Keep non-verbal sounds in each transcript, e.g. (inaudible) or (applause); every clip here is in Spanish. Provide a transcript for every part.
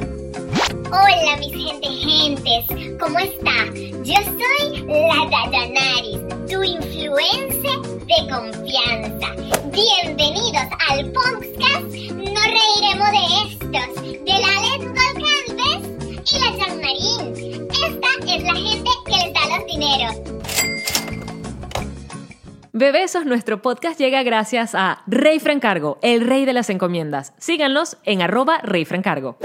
Hola mis gente gentes, ¿cómo está? Yo soy la Dayanaris, tu influencer de confianza. Bienvenidos al podcast No reiremos de estos, de la Let's Go y la Jean Marín. Esta es la gente que les da los dineros. Bebesos, nuestro podcast llega gracias a Rey Francargo, el rey de las encomiendas. Síganlos en arroba Rey Francargo.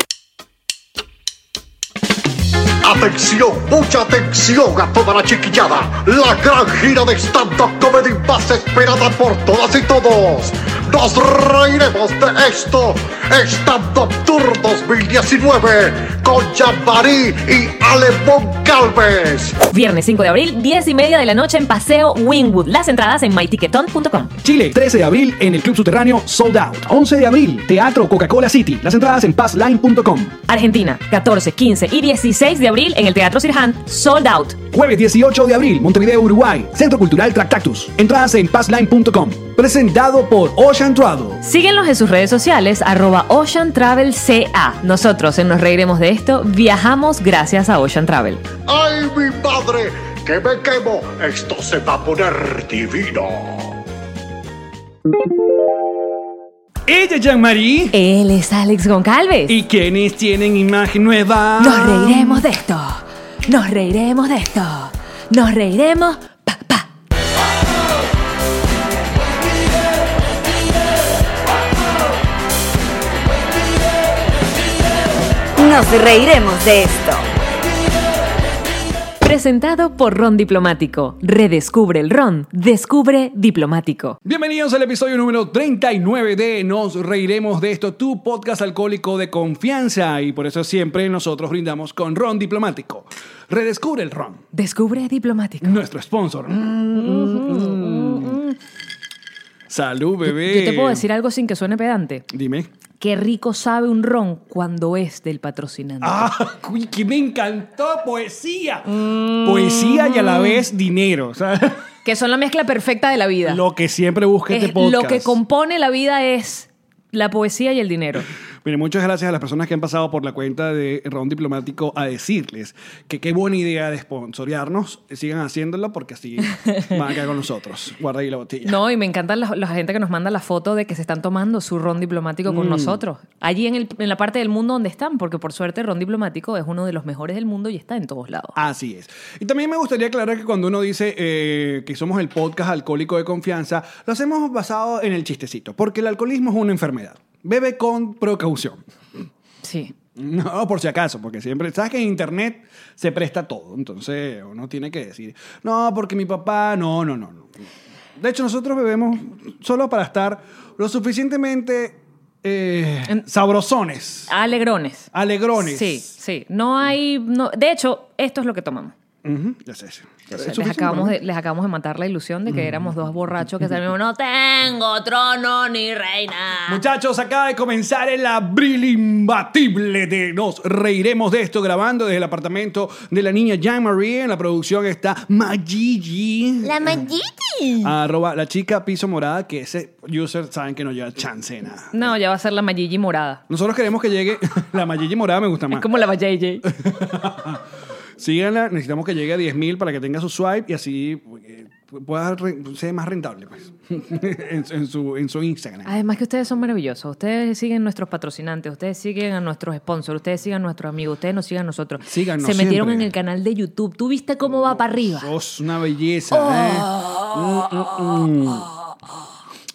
Atención, mucha atención a toda la chiquillada. La gran gira de stand-up comedy más esperada por todas y todos. Nos reiremos de esto. Stand-up Tour 2019 con Jean-Marie y Alemón Calves. Viernes 5 de abril, 10 y media de la noche en Paseo Wingwood. Las entradas en mytiqueton.com. Chile, 13 de abril en el Club Subterráneo Sold Out. 11 de abril, Teatro Coca-Cola City. Las entradas en passline.com. Argentina, 14, 15 y 16 de abril en el Teatro Sirhan, Sold Out. Jueves 18 de abril, Montevideo, Uruguay. Centro Cultural Tractactus. Entradas en passline.com. Presentado por Ocean Travel. Síguenos en sus redes sociales, arroba Ocean Travel CA. Nosotros en Nos Reiremos de Esto viajamos gracias a Ocean Travel. ¡Ay, mi madre! ¡Que me quemo! Esto se va a poner divino. Ella, Jean-Marie. Él es Alex Goncalves. ¿Y quiénes tienen imagen nueva? Nos reiremos de esto. Nos reiremos de esto. Nos reiremos. Pa, pa. Nos reiremos de esto. Presentado por Ron Diplomático. Redescubre el Ron. Descubre Diplomático. Bienvenidos al episodio número 39 de Nos Reiremos de esto, tu podcast alcohólico de confianza. Y por eso siempre nosotros brindamos con Ron Diplomático. Redescubre el Ron, Descubre Diplomático. nuestro sponsor. Salud, bebé. Yo te puedo decir algo sin que suene pedante. Dime. Qué rico sabe un ron cuando es del patrocinante. Ah, que me encantó poesía. Poesía y a la vez dinero. o sea, (laughs) Que son la mezcla perfecta de la vida. lo que siempre busca este Es- podcast. lo que compone la vida es la poesía y el dinero. Mire, muchas gracias a las personas que han pasado por la cuenta de Ron Diplomático a decirles que qué buena idea de sponsorearnos. Sigan haciéndolo porque así (laughs) van a quedar con nosotros. Guarda ahí la botella. No, y me encanta la, la gente que nos manda la foto de que se están tomando su ron diplomático Mm. con nosotros. Allí en, el- en la parte del mundo donde están, porque por suerte ron diplomático es uno de los mejores del mundo y está en todos lados. Así es. Y también me gustaría aclarar que cuando uno dice eh, que somos el podcast alcohólico de confianza, lo hacemos basado en el chistecito, porque el alcoholismo es una enfermedad. Bebe con precaución. Sí. No, por si acaso, porque siempre, sabes que en internet se presta todo, entonces uno tiene que decir, no, porque mi papá, no, no, no. no. De hecho, nosotros bebemos solo para estar lo suficientemente eh, En- sabrosones, Alegrones. alegrones. Sí, sí. No hay. No, de hecho, esto es lo que tomamos. Ya sé. ya sé. Les ¿Es acabamos, de, les acabamos de matar la ilusión de que éramos dos borrachos que salimos. No tengo trono ni reina. Muchachos, acaba de comenzar el abril imbatible de Nos Reiremos de esto, grabando desde el apartamento de la niña Jean-Marie. En la producción está Magigi. La Magiti. Arroba la chica piso morada, que ese user saben que no lleva chance de nada. No, ya va a ser la Mayigi morada. Nosotros queremos que llegue. (laughs) la Magigi morada me gusta más. Es como la JJ. (laughs) Síganla, necesitamos que llegue a 10.000 para que tenga su swipe y así eh, pueda ser más rentable, pues. (laughs) en, en su, en su Instagram. Además que ustedes son maravillosos. Ustedes siguen nuestros patrocinantes, ustedes siguen a nuestros sponsors, ustedes siguen a nuestros amigos, ustedes nos sigan a nosotros. Síganos Se metieron siempre. en el canal de YouTube. ¿Tú viste cómo va para arriba? Sos una belleza, ¿eh? Mm, mm, mm.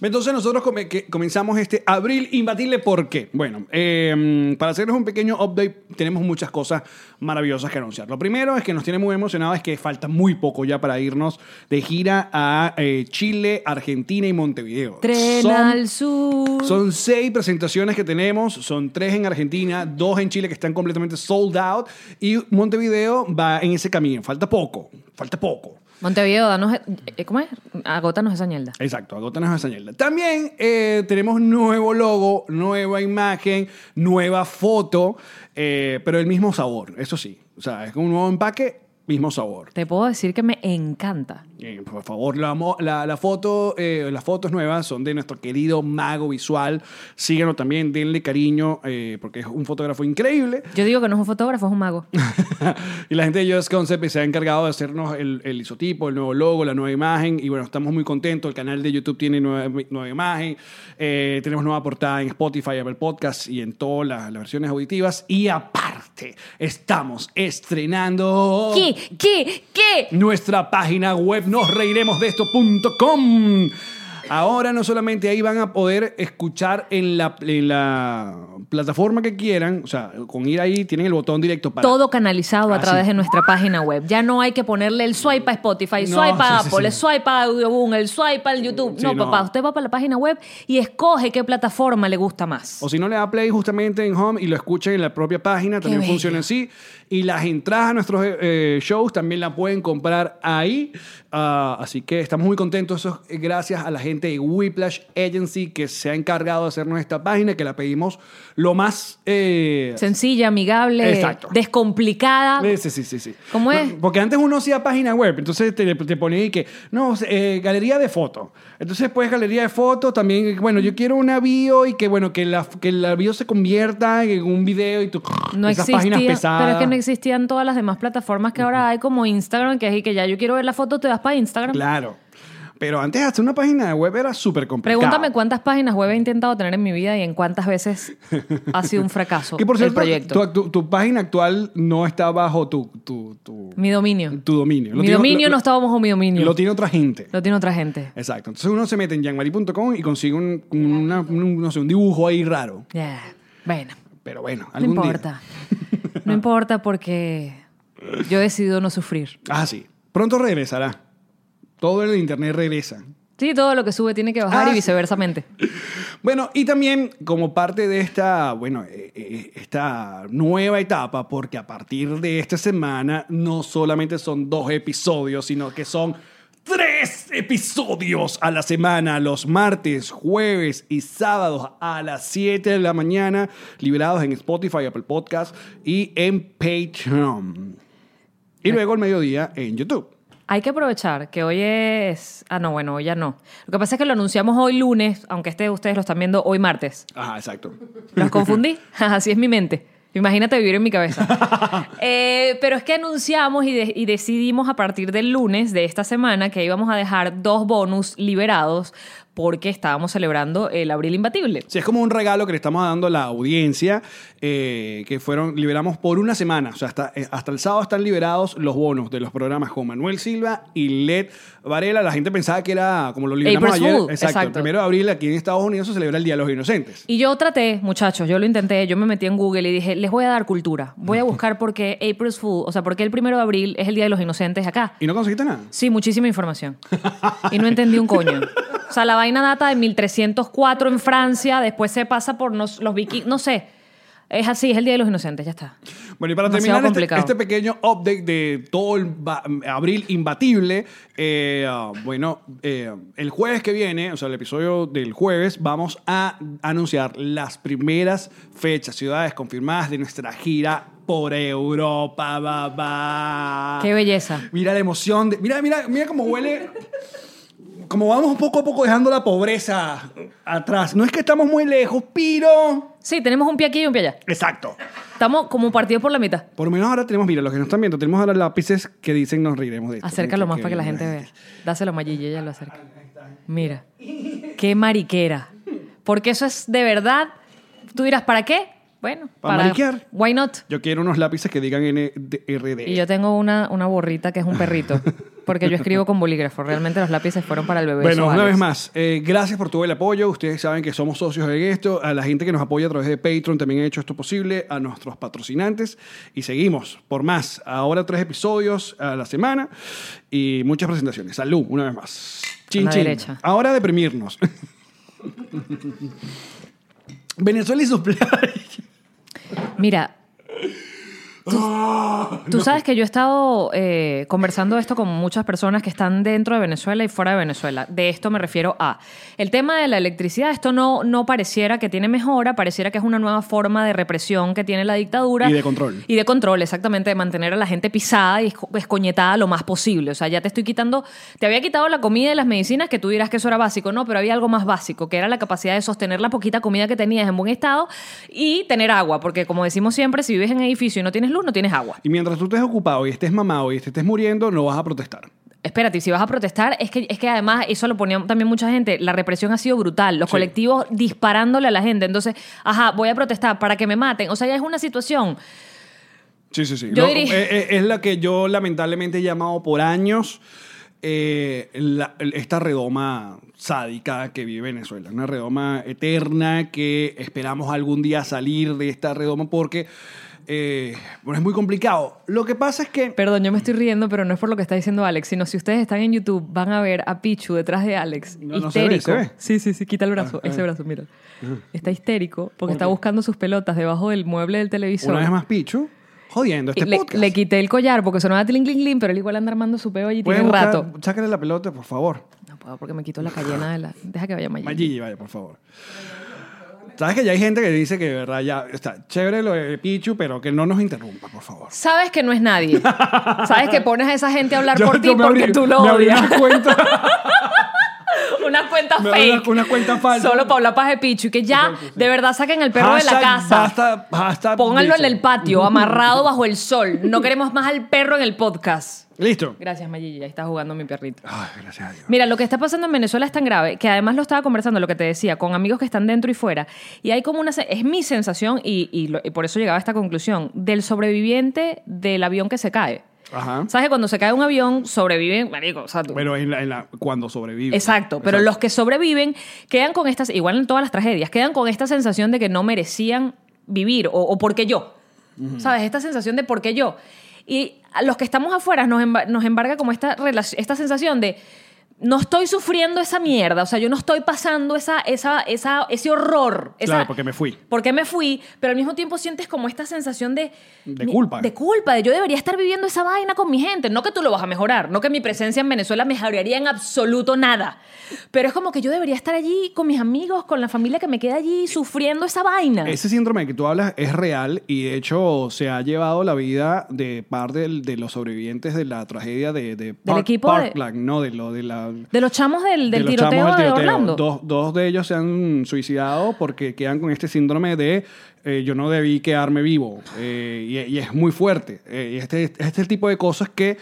Entonces nosotros come- que comenzamos este abril imbatible. ¿Por qué? Bueno, eh, para hacerles un pequeño update, tenemos muchas cosas maravillosas que anunciar. Lo primero es que nos tiene muy emocionados es que falta muy poco ya para irnos de gira a eh, Chile, Argentina y Montevideo. Tren Son- al sur. Son seis presentaciones que tenemos, son tres en Argentina, dos en Chile que están completamente sold out y Montevideo va en ese camino. Falta poco, falta poco. Montevideo, danos, eh, ¿cómo es? Agótanos esa ñelda. Exacto, agótanos esa señal. También eh, tenemos nuevo logo, nueva imagen, nueva foto, eh, pero el mismo sabor, eso sí. O sea, es un nuevo empaque, mismo sabor. Te puedo decir que me encanta. Eh, por favor, la, mo- la, la foto, eh, las fotos nuevas son de nuestro querido mago visual. Síganlo también, denle cariño, eh, porque es un fotógrafo increíble. Yo digo que no es un fotógrafo, es un mago. (laughs) y la gente de Just Concept se ha encargado de hacernos el, el isotipo, el nuevo logo, la nueva imagen. Y bueno, estamos muy contentos. El canal de YouTube tiene nueva, nueva imagen. Tenemos nueva portada en Spotify, Apple Podcasts y en todas las, las versiones auditivas. Y aparte, estamos estrenando ¿Qué? ¿Qué? ¿Qué? nuestra página web nosreiremosdeesto.com. Ahora no solamente ahí van a poder escuchar en la, en la plataforma que quieran, o sea, con ir ahí tienen el botón directo para... Todo canalizado a Ah, través sí. de nuestra página web. Ya no hay que ponerle el swipe a Spotify, No, swipe a sí, Apple, sí. el swipe a Audioboom, el swipe al YouTube. No, no. papá, usted va para la página web y escoge qué plataforma le gusta más. O si no le da play justamente en Home y lo escucha en la propia página, también funciona así. Y las entradas a nuestros eh, shows también la pueden comprar ahí. Ah, así que estamos muy contentos. Eso es gracias a la gente de Whiplash Agency que se ha encargado de hacernos esta página, que la pedimos lo más... eh, Sencilla, amigable, Exacto. descomplicada. Eh, Sí, sí, sí, sí. ¿Cómo es? No, Porque antes uno hacía página web, entonces te, te ponía ahí que, no, eh, galería de fotos. Entonces, después galería de fotos, también, bueno, yo quiero una bio y que, bueno, que la, que la bio se convierta en un video y tú, No esas existía, páginas pesadas. pero es que no existían todas las demás plataformas que ahora hay como Instagram, que es y que ya yo quiero ver la foto, te vas para Instagram. Claro. Pero antes hacer una página web era súper complicado. Pregúntame cuántas páginas web he intentado tener en mi vida y en cuántas veces ha sido un fracaso (laughs) Que por el cierto, proyecto. Tu, tu- tu página actual no está bajo tu, tu, tu, mi dominio. tu dominio. Lo mi tiene- dominio lo- no está bajo mi dominio. Lo tiene otra gente. Lo tiene otra gente. Exacto. Entonces uno se mete en yanmari.com y consigue un, una- un- no sé, un dibujo ahí raro. Ya. Bueno, Pero bueno, no algún día. (laughs) No importa porque yo he decidido no sufrir. Ah, sí. Pronto regresará. Todo el internet regresa. Sí, todo lo que sube tiene que bajar Ah, y sí. viceversamente. (laughs) Bueno, y también como parte de esta, bueno, eh, eh, esta nueva etapa, porque a partir de esta semana no solamente son dos episodios, sino que son tres episodios a la semana, los martes, jueves y sábados a las 7 de la mañana, liberados en Spotify, Apple Podcast y en Patreon. Y luego el mediodía en YouTube. Hay que aprovechar que hoy es... Ah, no, bueno, hoy ya no. Lo que pasa es que lo anunciamos hoy lunes, aunque este ustedes lo están viendo hoy martes. Ajá, exacto. ¿Los confundí? (laughs) (laughs) Así es mi mente. Imagínate vivir en mi cabeza. (laughs) Eh, pero es que anunciamos y, de- y decidimos a partir del lunes de esta semana que íbamos a dejar dos bonus liberados porque estábamos celebrando el Abril Imbatible. Sí, es como un regalo que le estamos dando a la audiencia, eh, que fueron, liberamos por una semana. O sea, hasta, eh, hasta el sábado están liberados los bonos de los programas con Manuel Silva y Led Varela. La gente pensaba que era como lo liberamos ayer. Fool, exacto, El exacto. primero de abril aquí en Estados Unidos se celebra el Día de los Inocentes. Y yo traté, muchachos, yo lo intenté, yo me metí en Google y dije, les voy a dar cultura. Voy a buscar por qué April's Fool, o sea, por qué el primero de abril es el Día de los Inocentes acá. ¿Y no conseguiste nada? Sí, muchísima información. Y no entendí un coño. (laughs) O sea, la vaina data de 1304 en Francia, después se pasa por nos- los vikingos, no sé. Es así, es el Día de los Inocentes, ya está. Bueno, y para Demasiado terminar este, este pequeño update de todo el abril imbatible, eh, ah, bueno, eh, el jueves que viene, o sea, el episodio del jueves, vamos a anunciar las primeras fechas, ciudades confirmadas de nuestra gira por Europa, babá. Qué belleza. Mira la emoción, de- mira, mira, mira cómo huele. Como vamos poco a poco dejando la pobreza atrás. No es que estamos muy lejos, pero... Sí, tenemos un pie aquí y un pie allá. Exacto. Estamos como partidos por la mitad. Por lo menos ahora tenemos, mira, los que nos están viendo, tenemos ahora lápices que dicen nos reiremos de esto. Acércalo más para que la gente vea. Dáselo a Mayilla, ella lo acerca. Mira. Qué mariquera. Porque eso es de verdad. Tú dirás, ¿para qué? Bueno, Pa' mariquear. Why not? Yo quiero unos lápices que digan NRD. Y yo tengo una, una borrita que es un perrito. (laughs) Porque yo escribo con bolígrafo. Realmente los lápices fueron para el bebé. Bueno, una vez más, eh, gracias por todo el apoyo. Ustedes saben que somos socios en esto. A la gente que nos apoya a través de Patreon también ha hecho esto posible. A nuestros patrocinantes. Y seguimos por más. Ahora tres episodios a la semana y muchas presentaciones. Salud, una vez más. Chin, chin. derecha. Ahora deprimirnos. (laughs) Venezuela y sus playas. Mira. Tú, tú sabes que yo he estado eh, conversando esto con muchas personas que están dentro de Venezuela y fuera de Venezuela. De esto me refiero a el tema de la electricidad. Esto no, no pareciera que tiene mejora, pareciera que es una nueva forma de represión que tiene la dictadura. Y de control. Y de control, exactamente, de mantener a la gente pisada y esco- escoñetada lo más posible. O sea, ya te estoy quitando, te había quitado la comida y las medicinas que tú dirás que eso era básico, no, pero había algo más básico, que era la capacidad de sostener la poquita comida que tenías en buen estado y tener agua, porque como decimos siempre, si vives en edificio y no tienes luz, no tienes agua. Y mientras tú estés ocupado y estés mamado y te estés muriendo, no vas a protestar. Espérate, y si vas a protestar, es que, es que además eso lo ponía también mucha gente, la represión ha sido brutal, los Sí. colectivos disparándole a la gente, entonces, ajá, voy a protestar para que me maten, o sea, ya es una situación Sí, sí, sí. Yo diría- eh, eh, es la que yo lamentablemente he llamado por años eh, la- esta redoma sádica que vive Venezuela. Una redoma eterna que esperamos algún día salir de esta redoma porque eh, bueno, es muy complicado. Lo que pasa es que... Perdón, yo me estoy riendo, pero no es por lo que está diciendo Alex, sino si ustedes están en YouTube, van a ver a Pichu detrás de Alex. No, no se ve, histérico. se ve. Sí, sí, sí, quita el brazo, Ah, ese ah. brazo, mira. Está histérico porque ¿Por está buscando sus pelotas debajo del mueble del televisor. Una vez más, Pichu, jodiendo este le, podcast. le quité el collar porque sonaba tling, cling, cling, pero él igual anda armando su peo allí tiene ¿Pueden un rato. Sácale la pelota, por favor. No puedo porque me quito la cayena de la... Deja que vaya Mayigi. Mayigi, vaya, por favor. Sabes que ya hay gente que dice que de verdad ya está chévere lo de Pichu, pero que no nos interrumpa, por favor. Sabes que no es nadie. (laughs) Sabes que pones a esa gente a hablar Yo- por ti yo me porque abrí- tú lo me abrí odias. una cuenta. (laughs) cuenta Me fake. una- una cuenta falsa. Solo para hablar paja de Pichu. Y que ya, de verdad, saquen el perro de la casa. basta- hashtag Pónganlo en el patio, (laughs) amarrado bajo el sol. No queremos más al perro en el podcast. Listo. Gracias, Mayigi. Ahí está jugando mi perrito. Ay, gracias a Dios. Mira, lo que está pasando en Venezuela es tan grave que además lo estaba conversando, lo que te decía, con amigos que están dentro y fuera. Y hay como una. Es mi sensación, y, y lo- y por eso llegaba a esta conclusión, del sobreviviente del avión que se cae. Ajá. ¿Sabes que cuando se cae un avión sobreviven, marico? O sea, tú- Bueno, en la, en la- cuando sobrevive. Exacto, pero los que sobreviven quedan con estas, igual en todas las tragedias, quedan con esta sensación de que no merecían vivir o, o porque yo. ¿Sabes? Esta sensación de porque yo. Y a los que estamos afuera nos, emba- nos embarga como esta, relac- esta sensación de no estoy sufriendo esa mierda, o sea, yo no estoy pasando esa, esa, esa, ese horror. esa- Claro, porque me fui. porque me fui, pero al mismo tiempo sientes como esta sensación de... De mi- culpa. De culpa, de yo debería estar viviendo esa vaina con mi gente. No que tú lo vas a mejorar, no que mi presencia en Venezuela mejoraría en absoluto nada. Pero es como que yo debería estar allí con mis amigos, con la familia que me queda allí sufriendo esa vaina. Ese síndrome que tú hablas es real y de hecho se ha llevado la vida de parte del- de los sobrevivientes de la tragedia de, de Park- equipo de- Parkland, no de lo de la De los chamos del, del de los tiroteo chamos de del tiroteo. Orlando. Dos, dos de ellos se han suicidado porque quedan con este síndrome de eh, yo no debí quedarme vivo. Eh, y, y es muy fuerte. Eh, este, este es el tipo de cosas que,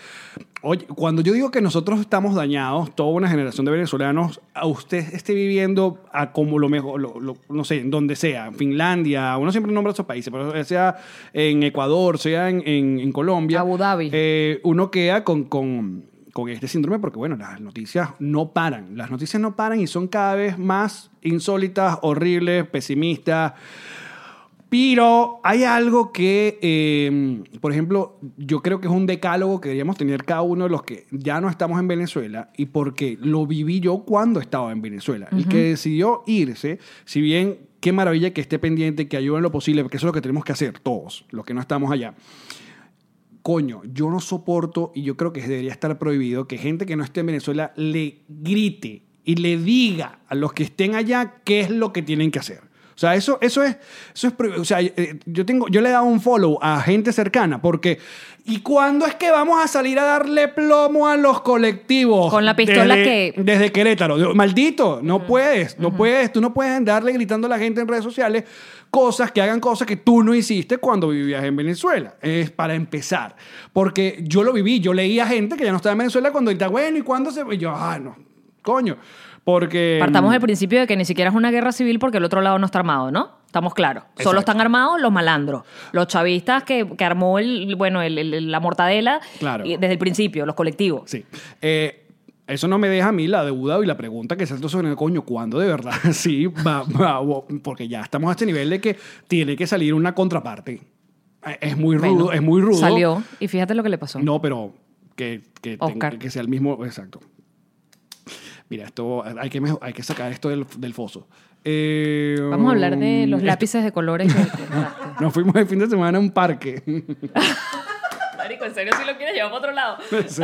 oye, cuando yo digo que nosotros estamos dañados, toda una generación de venezolanos, a usted esté viviendo a como lo mejor, lo- lo- no sé, en donde sea, en Finlandia, uno siempre nombra esos países, pero sea en Ecuador, sea en, en- en Colombia. Abu Dhabi. eh, uno queda con, con, con este síndrome porque, bueno, las noticias no paran. Las noticias no paran y son cada vez más insólitas, horribles, pesimistas. Pero hay algo que, eh, por ejemplo, yo creo que es un decálogo que deberíamos tener cada uno de los que ya no estamos en Venezuela y porque lo viví yo cuando estaba en Venezuela. El que decidió irse, si bien qué maravilla que esté pendiente, que ayude en lo posible, porque eso es lo que tenemos que hacer todos, los que no estamos allá coño, yo no soporto y yo creo que debería estar prohibido que gente que no esté en Venezuela le grite y le diga a los que estén allá qué es lo que tienen que hacer. O sea, eso, eso es, eso es, prohibido. o sea, eh, yo tengo, yo le he dado un follow a gente cercana porque, ¿y cuándo es que vamos a salir a darle plomo a los colectivos? Con la pistola Desde- que- Desde Querétaro. Maldito, no puedes, no puedes, tú no puedes andarle gritando a la gente en redes sociales cosas que hagan cosas que tú no hiciste cuando vivías en Venezuela. Es para empezar. Porque yo lo viví, yo leía gente que ya no estaba en Venezuela cuando está bueno, ¿y cuándo se.? Y yo, ah, no, coño. Porque... Partamos del principio de que ni siquiera es una guerra civil porque el otro lado no está armado, ¿no? Estamos claros. Solo están armados los malandros. Los chavistas que, que armó el, bueno, el- el- la mortadela Claro. desde el principio, los colectivos. Sí. Eh, eso no me deja a mí la deuda y la pregunta que salto sobre el coño, ¿cuándo de verdad? (laughs) Sí, va, va, porque ya estamos a este nivel de que tiene que salir una contraparte. Eh, Es muy rudo, Bueno, es muy rudo. Salió y fíjate lo que le pasó. No, pero que, que, tenga- que sea el mismo. Exacto. Mira, esto hay que, hay que sacar esto del, del foso. Eh, Vamos a hablar de los esto- lápices de colores que. (laughs) Nos fuimos el fin de semana a un parque. (laughs) Marico, ¿en serio si lo quieres llevar para otro lado? Sí.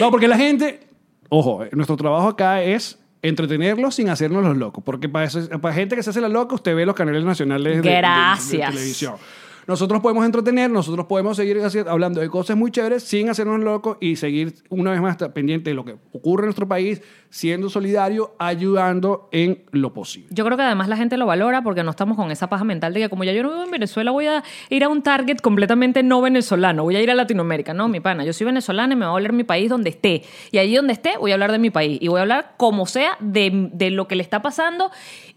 No, porque la gente, ojo, eh, nuestro trabajo acá es entretenerlos sin hacernos los locos. Porque para, eso- para gente que se hace la loca, usted ve los canales nacionales de- de- de- televisión. Nosotros podemos entretener, nosotros podemos seguir hablando de cosas muy chéveres sin hacernos locos y seguir una vez más pendiente de lo que ocurre en nuestro país, siendo solidario, ayudando en lo posible. Yo creo que además la gente lo valora porque no estamos con esa paja mental de que como ya yo no vivo en Venezuela voy a ir a un target completamente no venezolano, voy a ir a Latinoamérica. No, mi pana, yo soy venezolana y me voy a hablar mi país donde esté. Y allí donde esté voy a hablar de mi país y voy a hablar como sea de lo que le está pasando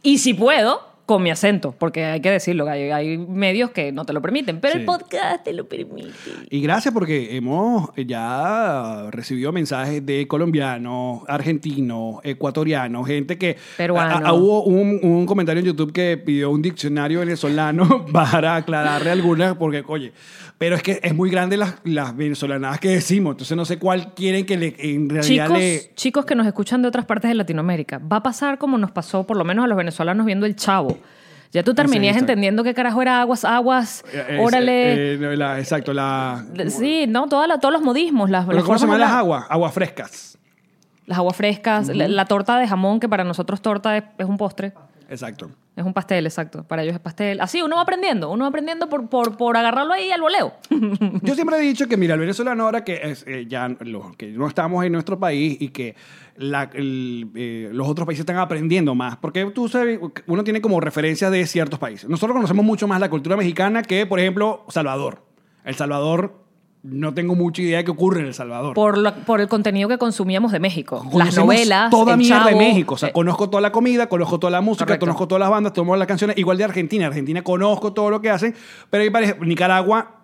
y si puedo con mi acento, porque hay que decirlo, hay, hay medios que no te lo permiten, pero Sí. el podcast te lo permite. Y gracias porque hemos ya recibido mensajes de colombianos, argentinos, ecuatorianos, gente que... Peruano. a- a- hubo un, un comentario en YouTube que pidió un diccionario venezolano (laughs) para aclararle algunas, porque, oye, pero es que es muy grande las, las venezolanadas que decimos, entonces no sé cuál quieren que le, en realidad Chicos, le... chicos que nos escuchan de otras partes de Latinoamérica, va a pasar como nos pasó por lo menos a los venezolanos viendo El Chavo. Ya tú terminías entendiendo qué carajo era aguas, aguas, eh, órale. eh, eh, la- exacto, la... sí, no, toda la- todos los modismos, las, Pero las ¿Cómo se llaman las aguas? Aguas frescas. Las aguas frescas, la, la torta de jamón, que para nosotros torta es, es un postre. Exacto. Es un pastel, exacto. Para ellos es pastel. Así, uno va aprendiendo. Uno va aprendiendo por, por, por agarrarlo ahí al voleo. (laughs) Yo siempre he dicho que, mira, el venezolano ahora que es, eh, ya lo- que no estamos en nuestro país y que la- el, eh, los otros países están aprendiendo más, porque tú sabes, uno tiene como referencias de ciertos países. Nosotros conocemos mucho más la cultura mexicana que, por ejemplo, Salvador. El Salvador, no tengo mucha idea de qué ocurre en El Salvador. Por, la- por el contenido que consumíamos de México. Las novelas. Toda el mierda de México. O sea, eh, conozco toda la comida, conozco toda la música, Correcto. conozco todas las bandas, todas las canciones. Igual de Argentina. Argentina conozco todo lo que hacen. Pero ahí parece, Nicaragua.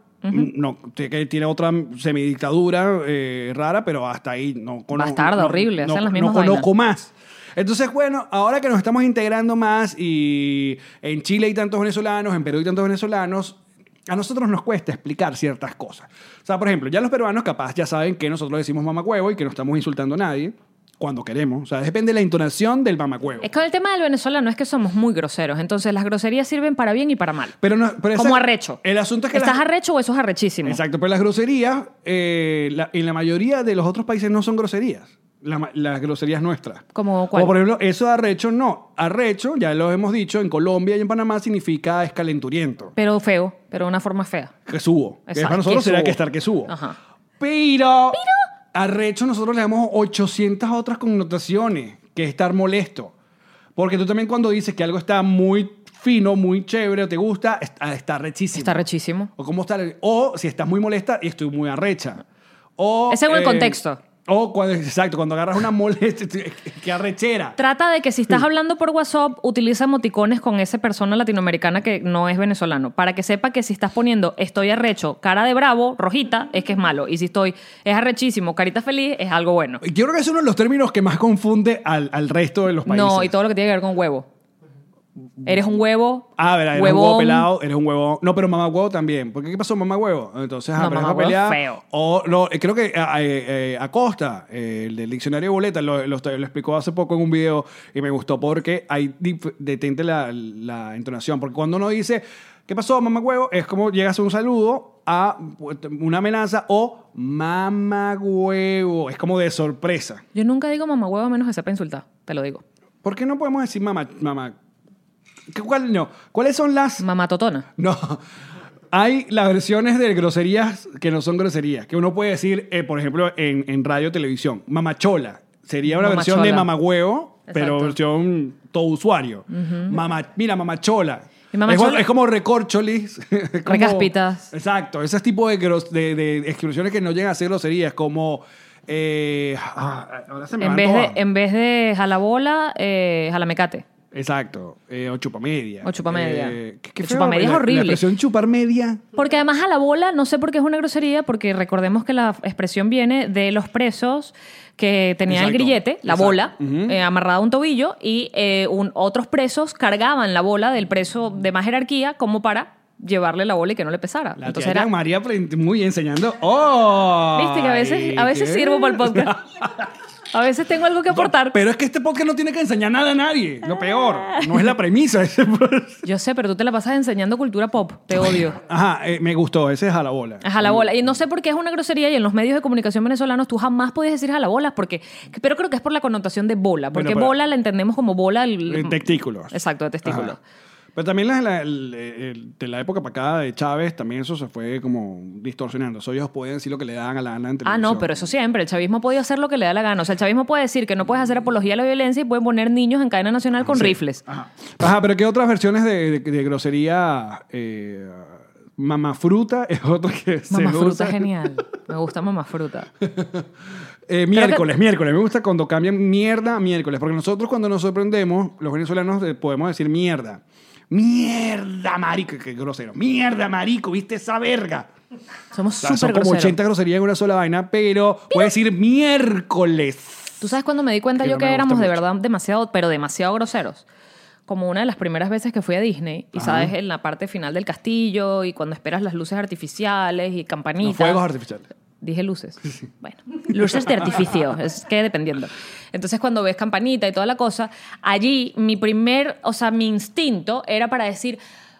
Sé que tiene otra semidictadura eh, rara, pero hasta ahí no conozco. Bastarda, no- horrible, no, hacen las no mismas conozco más. Entonces, bueno, ahora que nos estamos integrando más y en Chile hay tantos venezolanos, en Perú hay tantos venezolanos, a nosotros nos cuesta explicar ciertas cosas. O sea, por ejemplo, ya los peruanos capaz ya saben que nosotros decimos mamacuevo y que no estamos insultando a nadie cuando queremos. O sea, depende de la entonación del mamacuevo. Es que el tema del venezolano es que somos muy groseros. Entonces, las groserías sirven para bien y para mal. Pero no, pero esa- Como arrecho. El asunto es que ¿Estás las- arrecho o eso es arrechísimo? Exacto, pero las groserías, eh, la- en la mayoría de los otros países no son groserías. La las groserías nuestras. ¿Como cuál? Como por ejemplo, eso de arrecho no. Arrecho, ya lo hemos dicho, en Colombia y en Panamá significa escalenturiento. Pero feo, pero de una forma fea. Que subo. Que Exacto, para nosotros que sería subo. que estar que subo. Ajá. Pero, arrecho nosotros le damos 800 otras connotaciones que estar molesto. Porque tú también cuando dices que algo está muy fino, muy chévere, o te gusta, está, está rechísimo. Está rechísimo. O cómo está, o si estás muy molesta y estoy muy arrecha. O, Es según el contexto. O cuando, exacto, cuando agarras una molestia, (laughs) que arrechera. Trata de que si estás hablando por WhatsApp, utiliza emoticones con esa persona latinoamericana que no es venezolano. Para que sepa que si estás poniendo estoy arrecho, cara de bravo, rojita, es que es malo. Y si estoy es arrechísimo, carita feliz, es algo bueno. Yo creo que es uno de los términos que más confunde al, al resto de los países. No, y todo lo que tiene que ver con huevo. Eres un huevo. Ah, verdad, eres un huevo pelado, eres un huevo. No, pero mamá huevo también. ¿Por qué qué pasó mamá huevo? Entonces, ah, No, pero mamá huevo pelea. feo. O no, eh, creo que eh, eh, Acosta, eh, el del diccionario de boletas, lo, lo, lo explicó hace poco en un video y me gustó porque ahí detente la, la entonación. Porque cuando uno dice, ¿qué pasó, mamá huevo? Es como llegas a un saludo a una amenaza o mamá huevo. Es como de sorpresa. Yo nunca digo mamá huevo a menos que sepa insultar. Te lo digo. ¿Por qué no podemos decir mamá? mamá? ¿Qué- cuál- no? ¿Cuáles son las Mamá totona. No. Hay las versiones de groserías que no son groserías, que uno puede decir, eh, por ejemplo, en, en radio o televisión. Mamachola. Sería una versión de mamagüevo, pero Exacto. versión todo usuario. Mama, mira, mamachola. Y mamachola- Es, como- es como recorcholis. (laughs) es como- Recaspitas. Exacto. Ese tipo de, gros- de, de expresiones que no llegan a ser groserías, como Eh, ah, ahora se me En van vez, de, todas. en vez de jalabola, eh, jalamecate. Exacto. Eh, o chupamedia. O chupamedia. Eh, ¿qué- qué feo, chupamedia es la- horrible. La expresión chupar media. Porque además a la bola, no sé por qué es una grosería, porque recordemos que la expresión viene de los presos que tenían el grillete, la exacto. bola, eh, amarrada a un tobillo, y eh, un- otros presos cargaban la bola del preso de más jerarquía como para llevarle la bola y que no le pesara. La Entonces era, María muy enseñando. ¡Oh! Viste que a veces, a veces ¿qué? sirvo para el podcast. (laughs) A veces tengo algo que aportar. Pero es que este podcast no tiene que enseñar nada a nadie. Lo peor. No es la premisa. (laughs) Yo sé, pero tú te la pasas enseñando cultura pop. Te odio. Ajá, eh, me gustó. Ese es a la bola. Es jalabola. Y no sé por qué es una grosería y en los medios de comunicación venezolanos tú jamás puedes decir jalabolas porque... Pero creo que es por la connotación de bola. Porque Bueno, bola la entendemos como bola... el- testículos. Exacto, de testículos. Ajá. Pero también la- la- el- el- de la época para acá de Chávez, también eso se fue como distorsionando. So, ellos pueden decir lo que le dan a la gana en Ah, no, pero eso siempre. El chavismo puede hacer lo que le da la gana. O sea, el chavismo puede decir que no puedes hacer apología a la violencia y pueden poner niños en cadena nacional con Sí. rifles. Ajá. Ajá, pero ¿qué otras versiones de, de- de grosería? Eh, mamafruta es otra que se Mamá fruta usa. es genial. Me gusta mamá fruta. (laughs) Eh, miércoles, miércoles. Me gusta cuando cambian mierda a miércoles. Porque nosotros cuando nos sorprendemos, los venezolanos eh, podemos decir mierda. Mierda, marico. Qué grosero. Mierda, marico. ¿Viste esa verga? Somos O sea, son súper como groseros. 80 groserías en una sola vaina, pero puede decir miércoles. ¿Tú sabes cuando me di cuenta Que yo no que gusta éramos de mucho. verdad demasiado, pero demasiado groseros? Como una de las primeras veces que fui a Disney y Ajá. sabes en la parte final del castillo y cuando esperas las luces artificiales y No, campanitas. fuegos artificiales. Dije luces. Bueno, luces de artificio, (laughs) es que dependiendo. Entonces, cuando ves campanita y toda la cosa, allí mi primer, o sea, mi instinto era para decir.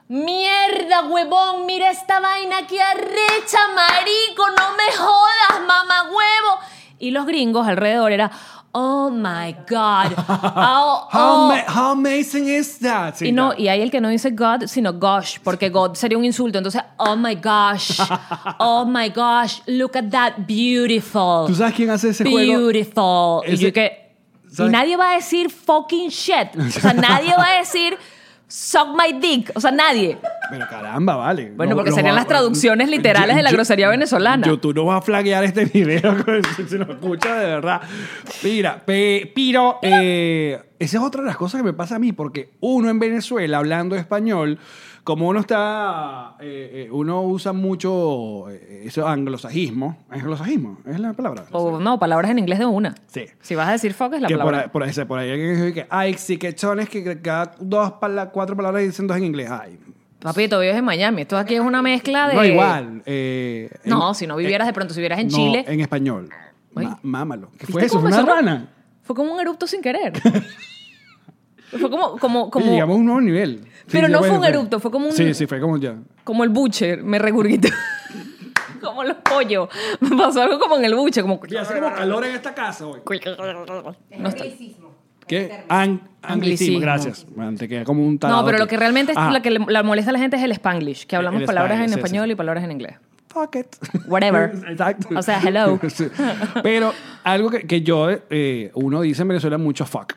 Mierda, huevón, mira esta vaina que arrecha, marico, no me jodas, mamá huevo. Y los gringos alrededor era, oh my God. (laughs) Oh, How, oh. ma- how amazing is that? Sí, Y no, y hay el que no dice God, sino gosh, porque God sería un insulto. Entonces, oh my gosh, (laughs) oh my gosh, look at that, beautiful. ¿Tú sabes quién hace ese juego? Beautiful. Y yo que. Y nadie va a decir fucking shit. O sea, nadie va a decir suck my dick. O sea, nadie. Pero caramba, vale. Bueno, No- porque serían las traducciones literales de la grosería venezolana. YouTube no va a flaguear este (laughs) video si lo escucha de verdad. Mira, pe- pero eh, esa es otra de las cosas que me pasa a mí, porque uno en Venezuela hablando español, como uno está, eh, eh, uno usa mucho eh, eso anglosajismo, anglosajismo, es la palabra. O no, palabras en inglés de una. Sí. Si vas a decir fuck es la que por palabra. ahí, por ahí, por ahí alguien que dice que, ay, sí, que chones que cada dos, pala- cuatro palabras dicen dos en inglés. Ay, Papito, vives en Miami. Esto aquí es una mezcla de. no igual. eh, No, en- si no vivieras de pronto, si vivieras en no, Chile. en español. Ma- mámalo. ¿Qué ¿Viste fue eso? ¿Fue una rana? Fue como un erupto sin querer. (laughs) fue como, como, como, Y llegamos a un nuevo nivel. Sí, Pero no fue- fue un erupto, fue como un- Sí, sí, fue como ya. como el butcher, me regurgitó. (laughs) como los pollos. Me pasó algo como en el buche, como... Y hace como calor en esta casa hoy. No, está- ¿Qué? Ang- anglicismo. Anglicismo. Gracias. Man, te queda como un tarado No, pero lo que realmente es Ajá. lo que le, la molesta a la gente es el spanglish, que hablamos El palabras en Spanglish, sí, español sí. y palabras en inglés. Fuck it. Whatever. (laughs) Exacto. O sea, hello. (laughs) Sí. Pero algo que, que yo, eh, uno dice en Venezuela mucho fuck.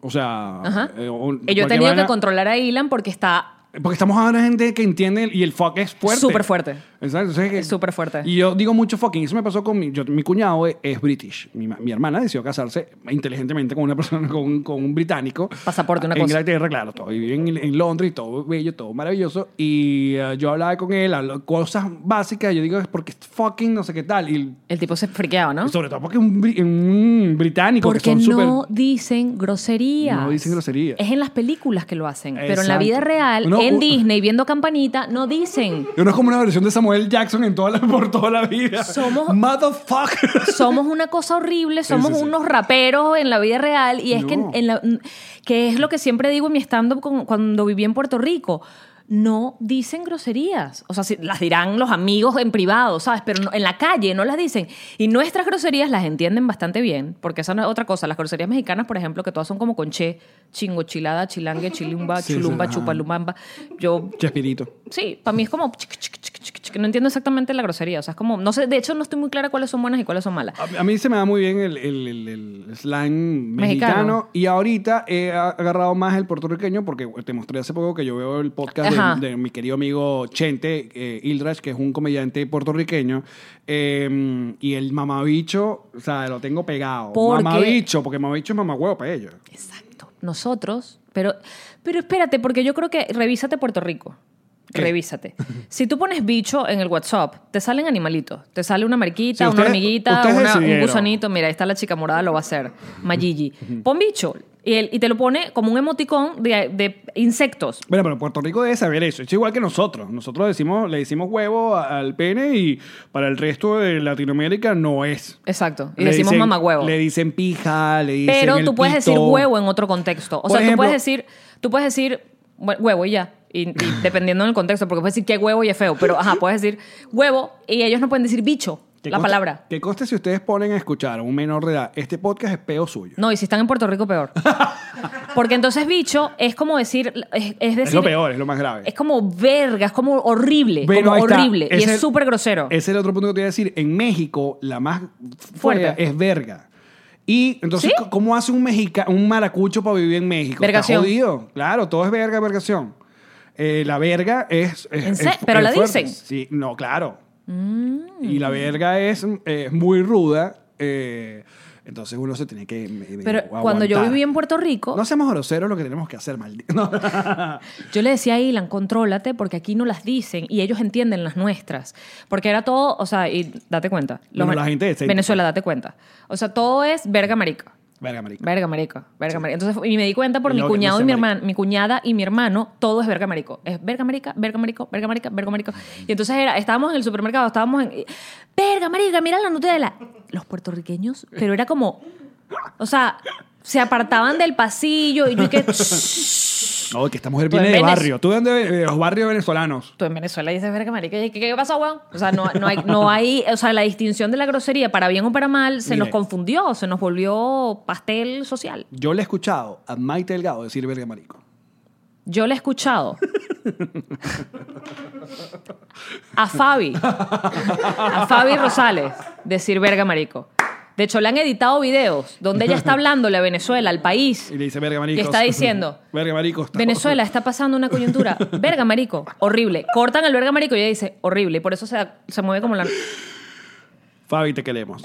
O sea, Ajá. eh, he cualquier que controlar a Ilan porque está Porque estamos hablando de gente que entiende y el fuck es fuerte. Súper fuerte. Exacto. Entonces, Es súper fuerte. Y yo digo mucho fucking. Eso me pasó con mi, yo- mi cuñado, es, es british. Mi, mi hermana decidió casarse inteligentemente con una persona, (laughs) con, un- con un británico. Pasaporte, una en cosa. Inglaterra, claro. Todo. Vive en, en Londres y todo bello, todo maravilloso. Y eh, yo hablaba con él, hablo- cosas básicas. Yo digo, es porque es fucking no sé qué tal. Y el tipo se friqueaba, ¿no? sobre todo porque es un, un británico Porque que son no dicen groserías. No dicen groserías. Es en las películas que lo hacen. Pero en la Exacto. vida real, No, en Disney, viendo campanita, no dicen. Uno es como una versión de Samuel Jackson en toda la, por toda la vida. Somos- Motherfucker. somos una cosa horrible, somos sí, sí. unos raperos en la vida real y es que, No. en la- que es lo que siempre digo en mi stand-up cuando viví en Puerto Rico. No dicen groserías. O sea, sí, las dirán los amigos en privado, ¿sabes? Pero no- en la calle no las dicen. Y nuestras groserías las entienden bastante bien, porque esa no es otra cosa. Las groserías mexicanas, por ejemplo, que todas son como con che, chingo, chilada, chilangue, (laughs) chilumba, Sí, sí, chulumba, ajá. chupalumamba. Yo Chespirito. Sí, para mí es como... chic, chic, chic, que no entiendo exactamente la grosería. O sea, es como, no sé, de hecho no estoy muy clara cuáles son buenas y cuáles son malas. A, a mí se me da muy bien el, el, el- el slang mexicano. Mexicano. y ahorita he agarrado más el puertorriqueño porque te mostré hace poco que yo veo el podcast de, de mi querido amigo Chente eh, Ildrach, que es un comediante puertorriqueño, eh, y el mamabicho, o sea, lo tengo pegado. Porque- Mamabicho, porque mamabicho es mamahuevo para ellos. Exacto. Nosotros, pero, pero espérate, porque yo creo que revísate Puerto Rico. ¿Qué? Revísate. Si tú pones bicho en el WhatsApp, te salen animalitos. Te sale una mariquita, Sí, una hormiguita, una- un gusanito. Mira, ahí está la chica morada, lo va a hacer. Mayigi. Pon bicho. Y, él- y te lo pone como un emoticón de, de insectos. Bueno, pero Puerto Rico debe saber eso. Es igual que nosotros. Nosotros decimos, le decimos huevo a- al pene y para el resto de Latinoamérica no es. Exacto. Y Le decimos dicen- mamagüevo. Le dicen pija, le dicen Pero el tú puedes pito. decir huevo en otro contexto. O Por sea, ejemplo- tú puedes decir, tú puedes decir hue- huevo y ya. Y, y dependiendo del contexto, porque puedes decir que huevo y es feo. Pero ajá, puedes decir huevo y ellos no pueden decir bicho, la palabra. Que conste si ustedes ponen a escuchar a un menor de edad, este podcast es peo suyo. No, y si están en Puerto Rico, peor. (laughs) Porque entonces bicho es como decir, es, es decir, es lo peor, es lo más grave. es como verga, es como horrible, Bueno, como horrible. Y es súper grosero. Ese es el otro punto que te iba a decir. En México, la más Fuerte. fuerte es verga. Y entonces, ¿Sí? ¿cómo hace un mexica, un maracucho para vivir en México? Vergación. Está jodido. Claro, todo es verga, vergación. Eh, la verga es... es- ¿En es- serio? es ¿Pero la fuerte. dicen? Sí, no, claro. Mm. Y la verga es eh, muy ruda. eh, entonces uno se tiene que... Pero cuando yo aguantar. viví en Puerto Rico, No seamos groseros lo que tenemos que hacer, maldito. (laughs) No. (laughs) Yo le decía a Ilan, contrólate porque aquí no las dicen y ellos entienden las nuestras. Porque era todo, o sea, y date cuenta. Bueno, la gente de Venezuela, date cuenta. O sea, todo es verga marica. Verga, marico. Verga marico, verga marico. Entonces, y me di cuenta por Y mi cuñado no y mi hermano, mi cuñada y mi hermano, todo es verga marico. Es verga marica, verga marico, verga marica, verga marico. Y entonces era, estábamos en el supermercado, estábamos en verga marica, mira la Nutella. Los puertorriqueños, pero era como o sea, se apartaban del pasillo y yo que (laughs) No, que esta mujer viene de Venez- barrio. Tú de dónde- de los barrios venezolanos. Tú en Venezuela dices verga marica, ¿qué, qué, pasó, weón? O sea, no, no, hay, no hay, o sea, la distinción de la grosería para bien o para mal se Mire. nos confundió, se nos volvió pastel social. Yo le he escuchado a Maite Delgado decir verga marico. Yo le he escuchado a Fabi, a Fabi Rosales decir verga marico. De hecho, le han editado videos donde ella está (laughs) hablándole a Venezuela, al país, Y le dice verga marico. y está (laughs) diciendo, verga marico. está- Venezuela está pasando una coyuntura. (laughs) Verga, marico. Horrible. Cortan el verga, marico y ella dice, horrible. Y por eso se, se mueve como la... Fabi, te queremos.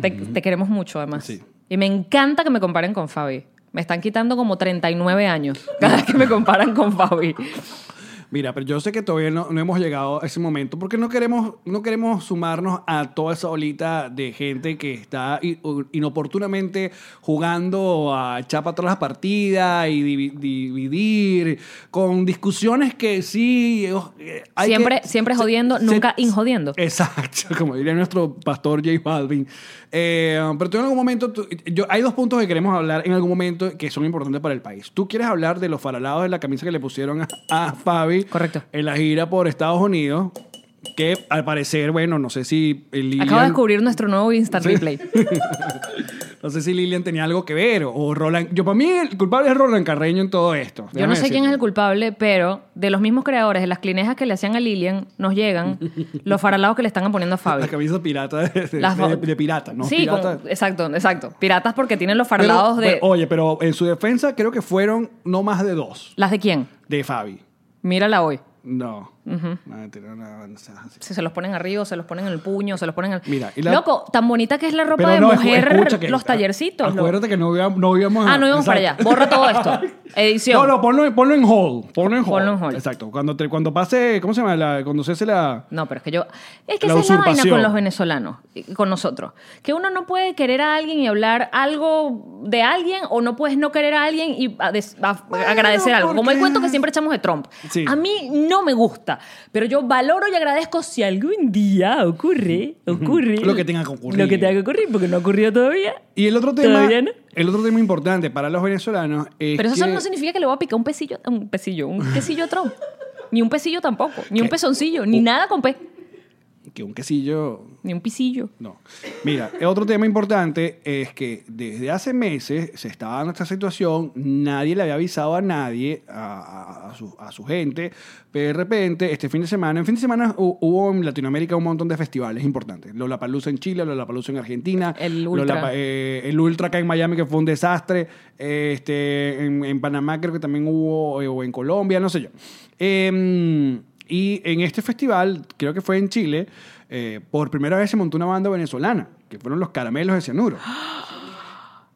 Te, te queremos mucho, además. Sí. Y me encanta que me comparen con Fabi. Me están quitando como 39 años cada vez que me comparan con Fabi. Mira, pero yo sé que todavía no, no hemos llegado a ese momento porque no queremos, no queremos sumarnos a toda esa olita de gente que está inoportunamente jugando a echar para todas las partidas y divi- dividir con discusiones que sí. eh, hay Siempre- que- siempre jodiendo, nunca injodiendo. Exacto, (laughs) como diría nuestro pastor J Balvin. Eh, pero tú en algún momento, tú- yo, hay dos puntos que queremos hablar en algún momento que son importantes para el país. Tú quieres hablar de los faralados de la camisa que le pusieron a, a Fabi Correcto. en la gira por Estados Unidos, que al parecer, bueno, no sé si Lilian, Acabo de descubrir nuestro nuevo Instant Replay. (laughs) no sé si Lilian tenía algo que ver o Roland. Yo para mí el culpable es Roland Carreño en todo esto. Yo no sé quién es el culpable, pero de los mismos creadores de las clinejas que le hacían a Lilian, nos llegan (laughs) los faralados que le están poniendo a Fabi. La camisa pirata de, de- Las- de- de pirata, ¿no? Sí, Pirata. con- exacto, exacto. Piratas porque tienen los Pero, faralados de... bueno, oye, pero en su defensa creo que fueron no más de dos ¿Las de quién? de Fabi. Mírala hoy. No. No, no así. Si se los ponen arriba, se los ponen en el puño, se los ponen en el... Mira, y la- Loco, tan bonita que es la ropa Pero de no, mujer, que- los tallercitos. lo- Acuérdate que no íbamos, no íbamos Ah, no íbamos para allá. Borra todo esto. (laughs) Edición. No, no, ponlo, ponlo en hold. Ponlo en hold. Ponlo en hold. Exacto. Cuando, te- cuando pase, ¿cómo se llama? La- cuando se hace la... No, pero es que yo... Es que esa es la vaina con los venezolanos, con nosotros. Que uno no puede querer a alguien y hablar algo de alguien o no puedes no querer a alguien y a des- a- agradecer algo. Como el cuento que siempre echamos de Trump. Sí. A mí no me gusta, pero yo valoro y agradezco si algún día ocurre, ocurre. Lo que tenga que ocurrir. Lo que tenga que ocurrir, porque no ha ocurrido todavía. Y el otro tema... ¿Todavía no? El otro tema importante para los venezolanos es Pero eso que- no significa que le voy a picar un pesillo, un pesillo, un quesillo a Trump. Ni un pesillo tampoco, ni un pezoncillo, ni nada con pe. Que un quesillo Ni un pisillo. no. Mira, otro tema importante es que desde hace meses se estaba dando esta situación, nadie le había avisado a nadie, a, su, a su gente, pero de repente, este fin de semana, en fin de semana hu- hubo en Latinoamérica un montón de festivales importantes. Lollapalooza en Chile, Lollapalooza en Argentina. El Ultra. Eh, el Ultra acá en Miami, que fue un desastre. Este, en, en Panamá creo que también hubo, eh, o en Colombia, no sé yo. Em, y en este festival, creo que fue en Chile, eh, por primera vez se montó una banda venezolana, que fueron los Caramelos de Cianuro. (gasps)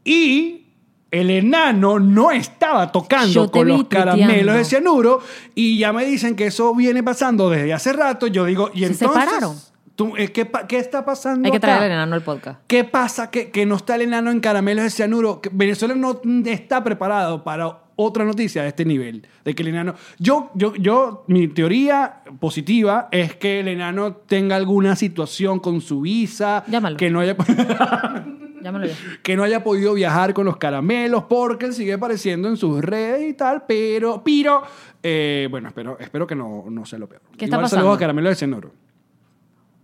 Y el enano no estaba tocando con los tuiteando. caramelos de cianuro y ya me dicen que eso viene pasando desde hace rato. Yo digo, ¿y ¿Se entonces? separaron? tú, eh, ¿qué, está pasando Hay que traer acá? al enano al podcast. ¿Qué pasa que, que no está el enano en caramelos de cianuro? Venezuela no está preparado para otra noticia de este nivel. De que el enano... Yo, yo, yo, mi teoría positiva es que el enano tenga alguna situación con su visa. Llámalo. Que no haya... (laughs) Llámalo que no haya podido viajar con los caramelos porque él sigue apareciendo en sus redes y tal, pero, pero, eh, bueno, espero, espero que no, no sea lo peor. ¿Qué está Igual pasando? saludos a Caramelos de Cianuro.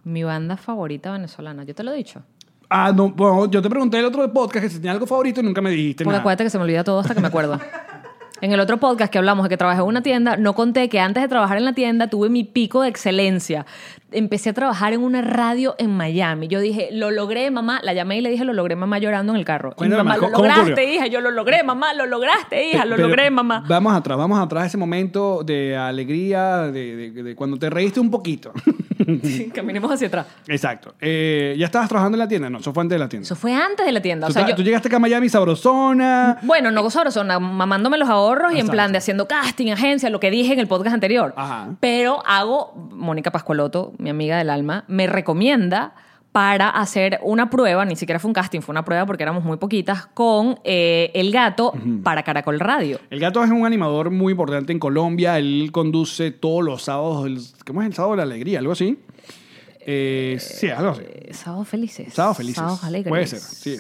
Mi banda favorita venezolana. Yo te lo he dicho. Ah, no, bueno, yo te pregunté el otro podcast que si tenía algo favorito y nunca me dijiste Porque nada. acuérdate que se me olvida todo hasta que me acuerdo. (laughs) En el otro podcast que hablamos de que trabajé en una tienda, no conté que antes de trabajar en la tienda tuve mi pico de excelencia. Empecé a trabajar en una radio en Miami. Yo dije, lo logré, mamá. La llamé y le dije, lo logré, mamá, llorando en el carro. Y mi mamá, lo ¿cómo- cómo lograste, hija. Yo lo logré, mamá, lo lograste, hija. Lo Pero logré, mamá. Vamos atrás, vamos atrás ese momento de alegría, de, de- de cuando te reíste un poquito. (laughs) (laughs) Caminemos hacia atrás. Exacto. Eh, ¿Ya estabas trabajando en la tienda? No, eso fue antes de la tienda. Eso fue antes de la tienda. O sea, yo, tú llegaste acá a Miami sabrosona. Bueno, no sabrosona, mamándome los ahorros y en Exacto. plan de haciendo casting, agencia, lo que dije en el podcast anterior. Ajá. Pero hago, Mónica Pascualoto, mi amiga del alma, me recomienda para hacer una prueba, ni siquiera fue un casting, fue una prueba porque éramos muy poquitas, con eh, El Gato para Caracol Radio. El gato es un animador muy importante en Colombia. Él conduce todos los sábados. El, ¿Cómo es el sábado de la alegría? ¿Algo así? Eh, sí, algo así. Eh, Sábados felices. Sábados felices. Sábados alegres. Puede ser, sí.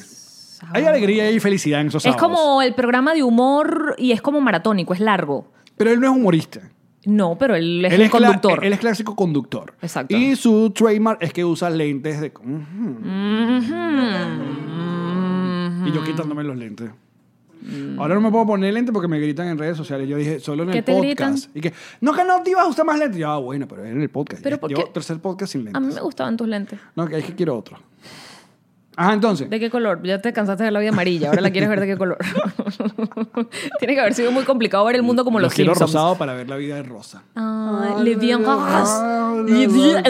Hay alegría y felicidad en esos Es sábados. como el programa de humor y es como maratónico, es largo. Pero él no es humorista. No, pero él es él conductor. él es clásico conductor. Exacto. Y su trademark es que usa lentes de... Y yo quitándome los lentes. Ahora no me puedo poner lentes porque me gritan en redes sociales. Yo dije, solo en ¿Qué el podcast. Y que, no, que no te ibas a usar más lentes. Yo, ah, bueno, pero en el podcast. Pero ¿por Llevo qué? tercer podcast sin A lentes. mí me gustaban tus lentes. No, que es que quiero otro. Ajá, entonces. ¿De qué color? Ya te cansaste de ver la vida amarilla, ahora la quieres ver de qué color. (laughs) Tiene que haber sido muy complicado ver el mundo como los, quiero Simpsons. rosado para ver la vida de rosa. Ah, Le bien-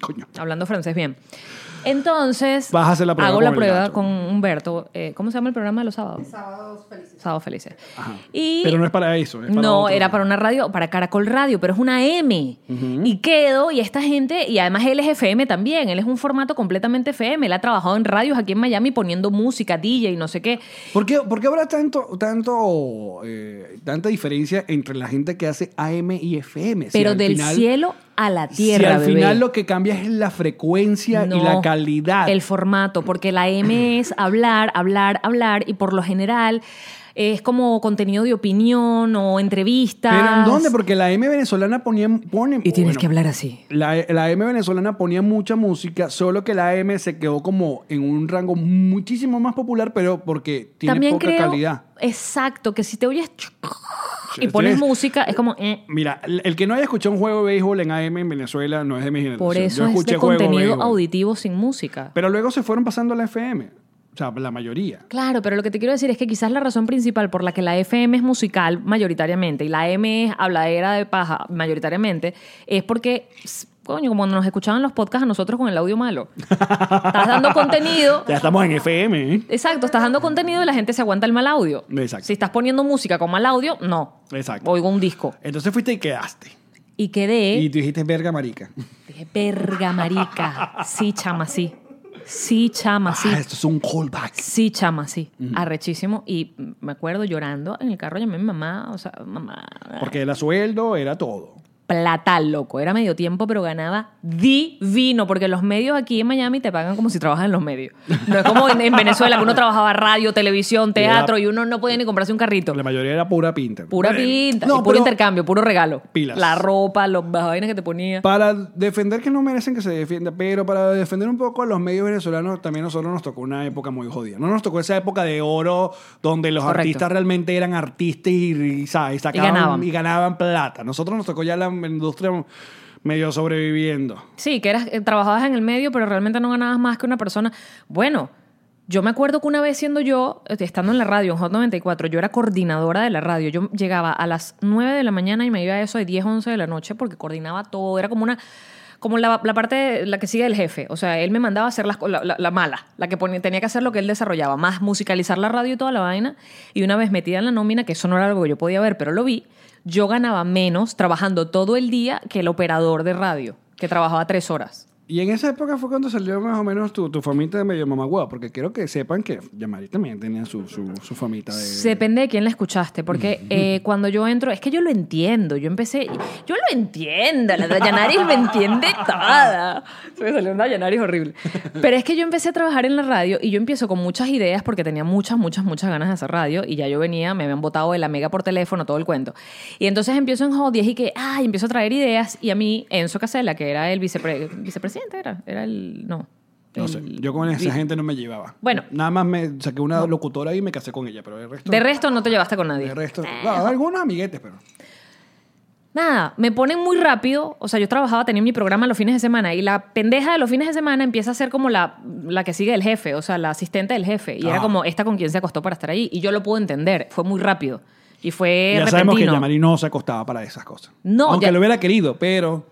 Coño. Hablando francés bien. Entonces, Vas a hacer la prueba hago la prueba con Humberto. Eh, ¿Cómo se llama el programa de los sábados? Sábados felices. Sábados felices. Ajá. Y Pero no es para eso. es para no, otro. era para una radio, para Caracol Radio, pero es una M. Y quedo, y esta gente, y además él es FM también, él es un formato completamente FM. Él ha trabajado en radios aquí en Miami poniendo música, DJ y no sé qué. ¿Por qué, por qué habrá tanto, tanto, eh, tanta diferencia entre la gente que hace AM y FM? Si Pero al del final- cielo a la Si tierra, al bebé. final lo que cambia es la frecuencia y la calidad. El formato, porque la M es hablar, hablar, hablar, y por lo general es como contenido de opinión o entrevistas. ¿Pero en dónde? Porque la M venezolana ponía... Pone, Y tienes bueno, que hablar así. La, la M venezolana ponía mucha música, solo que la M se quedó como en un rango muchísimo más popular, pero porque tiene También poca creo, calidad. exacto, que si te oyes y pones música, es como... eh. Mira, el que no haya escuchado un juego de béisbol en AM en Venezuela no es de mi generación. Por eso Yo es escuché juego de contenido auditivo sin música. Pero luego se fueron pasando a la FM. O sea, la mayoría. Claro, pero lo que te quiero decir es que quizás la razón principal por la que la FM es musical mayoritariamente y la M es habladera de paja mayoritariamente es porque, coño, como nos escuchaban los podcasts a nosotros con el audio malo. Estás dando (laughs) contenido. Ya estamos en FM, ¿eh? Exacto, estás dando contenido y la gente se aguanta el mal audio. Exacto. Si estás poniendo música con mal audio, no. Exacto. Oigo un disco. Entonces fuiste y quedaste. Y quedé. Y tú dijiste verga marica. Dije, verga, marica. Sí, chama, sí. Sí, chama, sí. Ah, esto es un callback. Sí, chama, sí. Arrechísimo. Y me acuerdo llorando en el carro, llamé a mi mamá, o sea, mamá. Porque era sueldo, era todo. Plata, loco. Era medio tiempo, pero ganaba divino, porque los medios aquí en Miami te pagan como si trabajas en los medios. No es como en, en Venezuela, que uno trabajaba radio, televisión, teatro, y uno no podía ni comprarse un carrito. La mayoría era pura pinta. Pura pinta, no, y puro intercambio, puro regalo. Pilas. La ropa, los, las vainas que te ponía. Para defender que no merecen que se defienda, pero para defender un poco a los medios venezolanos, también a nosotros nos tocó una época muy jodida. No nos tocó esa época de oro donde los Correcto. artistas realmente eran artistas y, y sacaban ganaban. y ganaban plata. Nosotros nos tocó ya la industria medio sobreviviendo. Sí, que eras, eh, trabajabas en el medio, pero realmente no ganabas más que una persona. Bueno, yo me acuerdo que una vez siendo yo, eh, estando en la radio, en Hot 94, yo era coordinadora de la radio. Yo llegaba a las 9 de la mañana y me iba a eso de 10, 11 de la noche porque coordinaba todo. Era como una como la, parte, la que sigue el jefe. O sea, él me mandaba a hacer las la, la- la mala, la que tenía que hacer lo que él desarrollaba, más musicalizar la radio y toda la vaina. Y una vez metida en la nómina, que eso no era algo que yo podía ver, pero lo vi, yo ganaba menos trabajando todo el día que el operador de radio, que trabajaba tres horas. Y en esa época fue cuando salió más o menos tu, tu famita de medio mamagua, porque quiero que sepan que Yamari también tenía su, su, su famita de... Depende de quién la escuchaste, porque eh, cuando yo entro, es que yo lo entiendo, yo empecé, yo lo entiendo, la Dayanaris me entiende toda. Se me salió una Dayanaris horrible. Pero es que yo empecé a trabajar en la radio y yo empiezo con muchas ideas porque tenía muchas, muchas, muchas ganas de hacer radio y ya yo venía, me habían votado de la mega por teléfono, todo el cuento. Y entonces empiezo en 10 y que, ay, empiezo a traer ideas y a mí, Enzo Casella, que era el vicepre- vicepresidente, era, era el, no. No sé, yo con esa gente no me llevaba. Bueno. Nada más me saqué una locutora y me casé con ella, pero el resto... De resto no te llevaste con nadie. De resto... No, algunos amiguetes, pero... Nada, me ponen muy rápido. O sea, yo trabajaba, tenía mi programa los fines de semana y la pendeja de los fines de semana empieza a ser como la, la que sigue el jefe, o sea, la asistente del jefe. Y era Ah. como esta con quien se acostó para estar ahí. Y yo lo puedo entender. Fue muy rápido. Y fue ya sabemos que. Yamari no se acostaba para esas cosas. No, Aunque ya- lo hubiera querido, pero...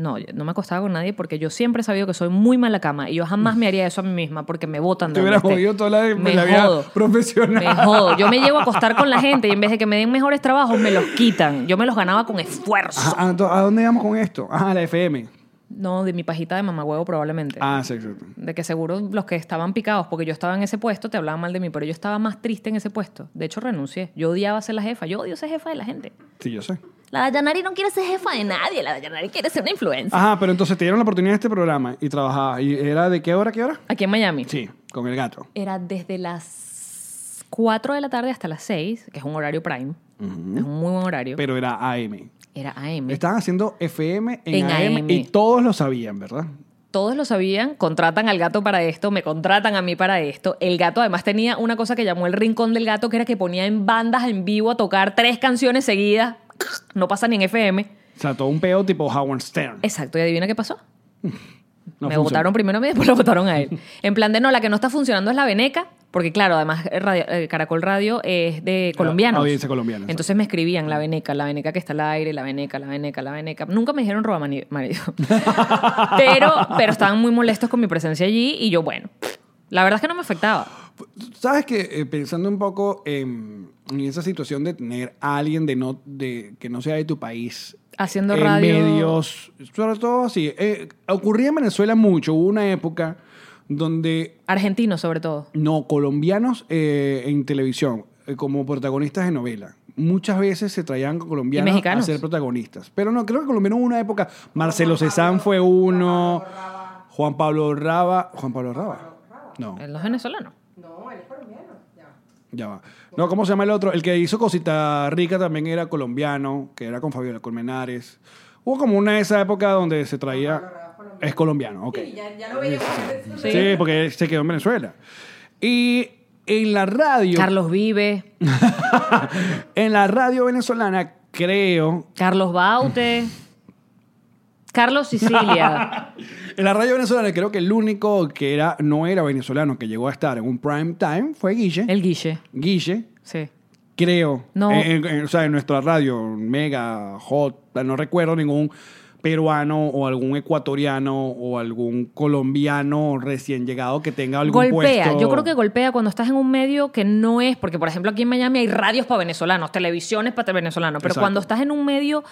No, no me acostaba con nadie porque yo siempre he sabido que soy muy mala cama y yo jamás me haría eso a mí misma porque me botan Te hubieras jodido toda la, Me la vida jodo. profesional. Me jodo. Yo me llevo a acostar con la (laughs) gente y en vez de que me den mejores trabajos, me los quitan. Yo me los ganaba con esfuerzo. Ajá, ah, ento- ¿A dónde íbamos con esto? Ah, la FM. No, de mi pajita de mamagüevo probablemente. Ah, sí, exacto. De que seguro los que estaban picados, porque yo estaba en ese puesto, te hablaban mal de mí, pero yo estaba más triste en ese puesto. De hecho, renuncié. Yo odiaba ser la jefa. Yo odio ser jefa de la gente. Sí, yo sé. La Dayanari no quiere ser jefa de nadie. La Dayanari quiere ser una influencer. Ajá, pero entonces te dieron la oportunidad de este programa y trabajabas. ¿Y era de qué hora qué hora? Aquí en Miami. Sí, con el gato. Era desde las 4 de la tarde hasta las 6, que es un horario prime. Es un muy buen horario. Pero era AM. Era AM. Estaban haciendo FM en, En AM, AM. y todos lo sabían, ¿verdad? Todos lo sabían, contratan al gato para esto, me contratan a mí para esto. El gato además tenía una cosa que llamó el rincón del gato, que era que ponía en bandas en vivo a tocar tres canciones seguidas. No pasa ni en FM. O sea, todo un peo tipo Howard Stern. Exacto, y adivina qué pasó. (laughs) No me funcionó. votaron primero a mí, (laughs) después lo votaron a él. En plan de no, la que no está funcionando es la Veneca, porque claro, además eh, radio- eh, Caracol Radio es de colombianos. audiencia colombiana. Entonces me escribían la Veneca, la Veneca que está al aire, la Veneca, la Veneca, la Veneca. Nunca me dijeron roba marido. (laughs) pero, pero estaban muy molestos con mi presencia allí y yo, bueno, la verdad es que no me afectaba. ¿Sabes que eh, pensando un poco en, en esa situación de tener a alguien de no, de, que no sea de tu país Haciendo en radio. medios, sobre todo así, eh, ocurría en Venezuela mucho, hubo una época donde Argentino, sobre todo. no colombianos eh, en televisión eh, como protagonistas de novela. Muchas veces se traían colombianos a ser protagonistas. Pero no, creo que colombianos hubo una época. Marcelo Cezán fue uno. Juan Pablo Raba. Juan Pablo Raba. No. Él no es venezolano. Ya va. No, ¿cómo se llama el otro? El que hizo Cosita Rica también era colombiano, que era con Fabiola Colmenares. Hubo como una de esa época donde se traía... Es colombiano, ok. Sí, Sí, porque se quedó en Venezuela. Y en la radio... Carlos Vive, (laughs) en la radio venezolana, creo... Carlos Baute, Carlos Sicilia. (laughs) En la radio venezolana creo que el único que era no era venezolano que llegó a estar en un prime time fue Guille. El Guille, Guille, sí. creo. No. En- en- o sea, en nuestra radio, Mega, Hot, no recuerdo ningún peruano o algún ecuatoriano o algún colombiano recién llegado que tenga algún golpea, puesto. yo creo que golpea cuando estás en un medio que no es, porque por ejemplo aquí en Miami hay radios para venezolanos, televisiones para venezolanos, pero Exacto. cuando estás en un medio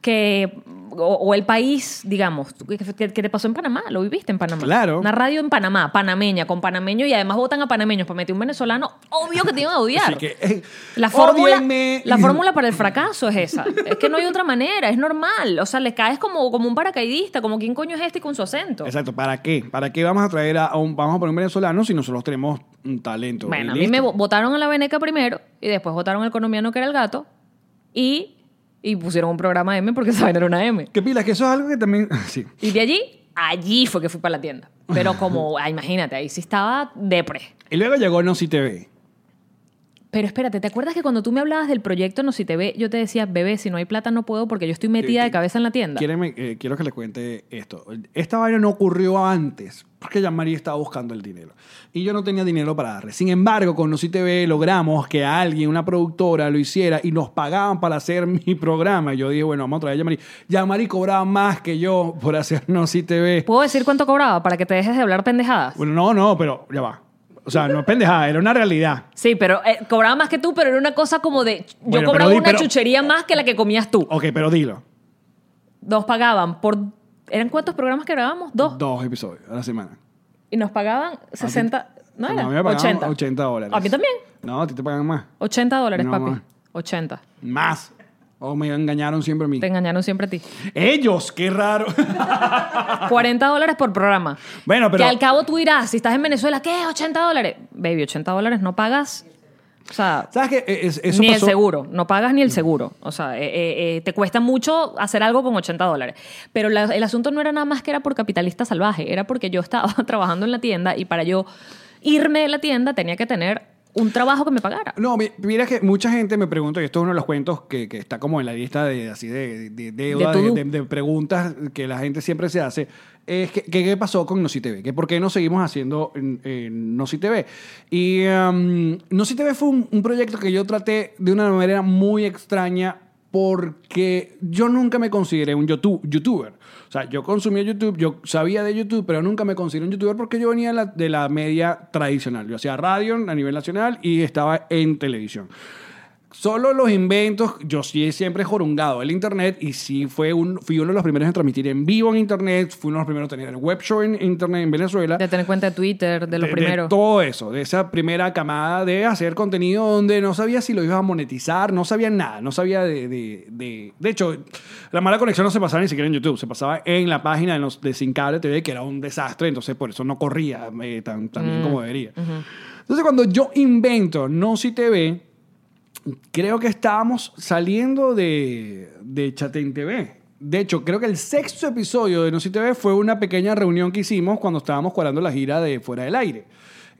que o, o el país, digamos, que, te pasó en Panamá, lo viviste en Panamá. Claro. Una radio en Panamá, panameña, con panameño y además votan a panameños para meter un venezolano, obvio que te iban a odiar. Así que, eh, La fórmula, ódienme. la fórmula para el fracaso es esa. Es que no hay otra manera, es normal. O sea, le caes como, como un paracaidista, como quién coño es este con su acento. Exacto, ¿para qué? ¿Para qué vamos a traer a, un, vamos a poner un venezolano si nosotros tenemos un talento? Bueno, a mí me vo- votaron a la veneca primero y después votaron al colombiano que era el gato y, y pusieron un programa M porque (laughs) esa era una M. ¿Qué pilas? Que eso es algo que también... (laughs) Sí. Y de allí, allí fue que fui para la tienda. Pero como, (laughs) ah, imagínate, ahí sí estaba depre. Y luego llegó No Si TV. Pero espérate, ¿te acuerdas que cuando tú me hablabas del proyecto No Si Te Ve, yo te decía, bebé, si no hay plata no puedo porque yo estoy metida de cabeza en la tienda? Eh, quiero que le cuente esto. Esta vaina no ocurrió antes, porque ya María estaba buscando el dinero. Y yo no tenía dinero para darle. Sin embargo, con No Si TV logramos que alguien, una productora, lo hiciera y nos pagaban para hacer (laughs) mi programa. Y yo dije, bueno, vamos a traer a Yamari. Yamari cobraba más que yo por hacer No Si TV. ¿Puedo decir cuánto cobraba para que te dejes de hablar pendejadas? Bueno, no, no, pero ya va. O sea, no es pendejada, era una realidad. Sí, pero eh, cobraba más que tú, pero era una cosa como de... Yo Bueno, cobraba pero di- una pero- chuchería más que la que comías tú. Ok, pero dilo. Nos pagaban por... ¿Eran cuántos programas que grabábamos? Dos. Dos episodios a la semana. Y nos pagaban 60... ¿No a era? mí me pagaban 80. 80 dólares. A mí también. No, a ti te pagan más. 80 dólares, No, papi. ma. 80. Más. O me engañaron siempre a mí. Te engañaron siempre a ti. Ellos, qué raro. (laughs) 40 dólares por programa. Bueno, pero- Que al cabo tú dirás, si estás en Venezuela, ¿qué? 80 dólares. Baby, 80 dólares no pagas. O sea, ¿Sabes qué? Es- eso ni el seguro. No pagas ni el seguro. O sea, eh, eh, eh, te cuesta mucho hacer algo con 80 dólares. Pero la- el asunto no era nada más que era por capitalista salvaje. Era porque yo estaba (laughs) trabajando en la tienda y para yo irme de la tienda tenía que tener un trabajo que me pagara. No, mi- mira que mucha gente me pregunta, y esto es uno de los cuentos que, que está como en la lista de, así de, de, preguntas que la gente siempre se hace, es que, que qué pasó con Noci TV, que por qué no seguimos haciendo en, en Noci TV. Y um, Noci TV fue un, un proyecto que yo traté de una manera muy extraña porque yo nunca me consideré un YouTube, youtuber. Sea, yo consumía YouTube, yo sabía de YouTube, pero nunca me consideré un youtuber porque yo venía de la, de la media tradicional. Yo hacía radio a nivel nacional y estaba en televisión. Solo los inventos, yo sí siempre he jorungado el internet y sí fue un, fui uno de los primeros en transmitir en vivo en internet, fui uno de los primeros en tener el web show en internet en Venezuela. De tener cuenta de Twitter, de lo De- primero. De todo eso, de esa primera camada de hacer contenido donde no sabía si lo ibas a monetizar, no sabía nada, no sabía de... De, de, de hecho, la mala conexión no se pasaba ni siquiera en YouTube, se pasaba en la página de, los, de Sin Cable TV, que era un desastre, entonces por eso no corría eh, tan, tan Mm, bien como debería. Entonces cuando yo invento No Si TV, creo que estábamos saliendo de, de TV. De hecho, creo que el sexto episodio de No Si TV fue una pequeña reunión que hicimos cuando estábamos cuadrando la gira de Fuera del Aire.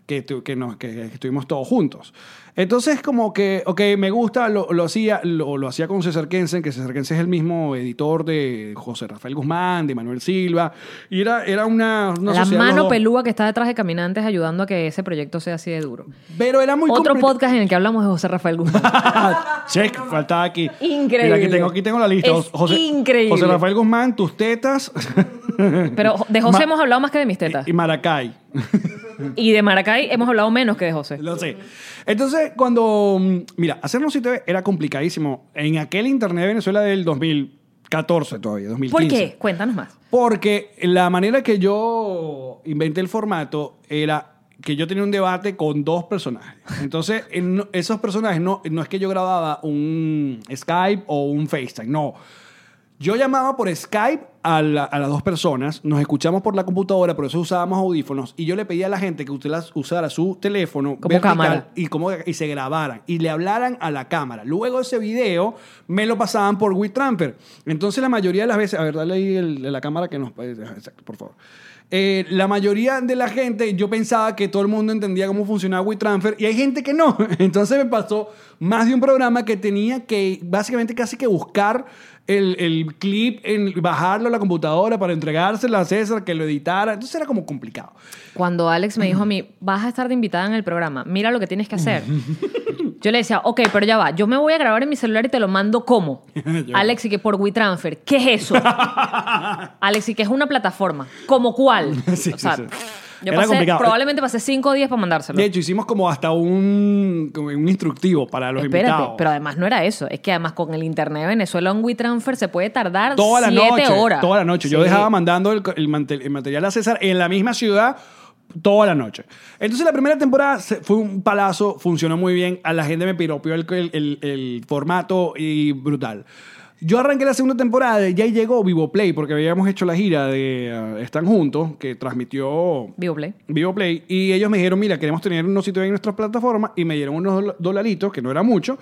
Que, tu- que, nos- que- estuvimos todos juntos. Entonces, como que, ok, me gusta, lo, lo hacía, lo, lo hacía con César Kensen, que César Kensen es el mismo editor de José Rafael Guzmán, de Manuel Silva. Y era, era una, una la mano pelúa que está detrás de Caminantes ayudando a que ese proyecto sea así de duro. Pero era muy Otro podcast en el que hablamos de José Rafael Guzmán. (laughs) Check, faltaba aquí. Increíble. Mira, aquí tengo, aquí tengo la lista. Es increíble. José Rafael Guzmán, tus tetas (laughs) Pero de José Ma- hemos hablado más que de mis tetas. y Maracay. (laughs) Y de Maracay hemos hablado menos que de José. Lo sé. Entonces, cuando. mm, Mira, hacernos TV era complicadísimo. En aquel internet de Venezuela del 2014 todavía, 2015. ¿Por qué? Cuéntanos más. Porque la manera que yo inventé el formato era que yo tenía un debate con dos personajes. Entonces, en- esos personajes no, no es que yo grababa un Skype o un FaceTime, no. Yo llamaba por Skype a, la- a las dos personas, nos escuchamos por la computadora, por eso usábamos audífonos, y yo le pedía a la gente que usted las- usara su teléfono Como cámara. y, como, y se grabaran y le hablaran a la cámara. Luego ese video me lo pasaban por WeTransfer. Entonces la mayoría de las veces, a ver, dale ahí el- la cámara que nos... Exacto, por favor. Eh, la mayoría de la gente, yo pensaba que todo el mundo entendía cómo funcionaba WeTransfer y hay gente que no. (laughs) Entonces me pasó más de un programa que tenía que básicamente casi que buscar el, el clip, en, bajarlo a la computadora para entregárselo a César, que lo editara. Entonces era como complicado. Cuando Alex me dijo a mí, vas a estar de invitada en el programa, mira lo que tienes que hacer. (laughs) Yo le decía, ok, pero ya va, yo me voy a grabar en mi celular y te lo mando ¿cómo? (laughs) Alex, y que por WeTransfer, ¿qué es eso? (laughs) Alex, y que es una plataforma, ¿como cuál? (laughs) Sí, o sea, sí. Yo Era pasé, complicado. probablemente pasé cinco días para mandárselo. De hecho, hicimos como hasta un, como un instructivo para los Espérate, invitados. pero además no era eso. Es que además con el internet de Venezuela un WeTransfer se puede tardar toda la siete noche. horas. Toda la noche. Yo dejaba mandando el, el mante- el material a César en la misma ciudad toda la noche. Entonces la primera temporada fue un palazo, funcionó muy bien. A la gente me piropió el, el- el- el formato y brutal. Yo arranqué la segunda temporada y ya llegó Vivo Play porque habíamos hecho la gira de eh, Están Juntos que transmitió Vivo Play. Vivo Play y ellos me dijeron, mira, queremos tener unos sitios en nuestras plataformas y me dieron unos dola- dolaritos, que no era mucho.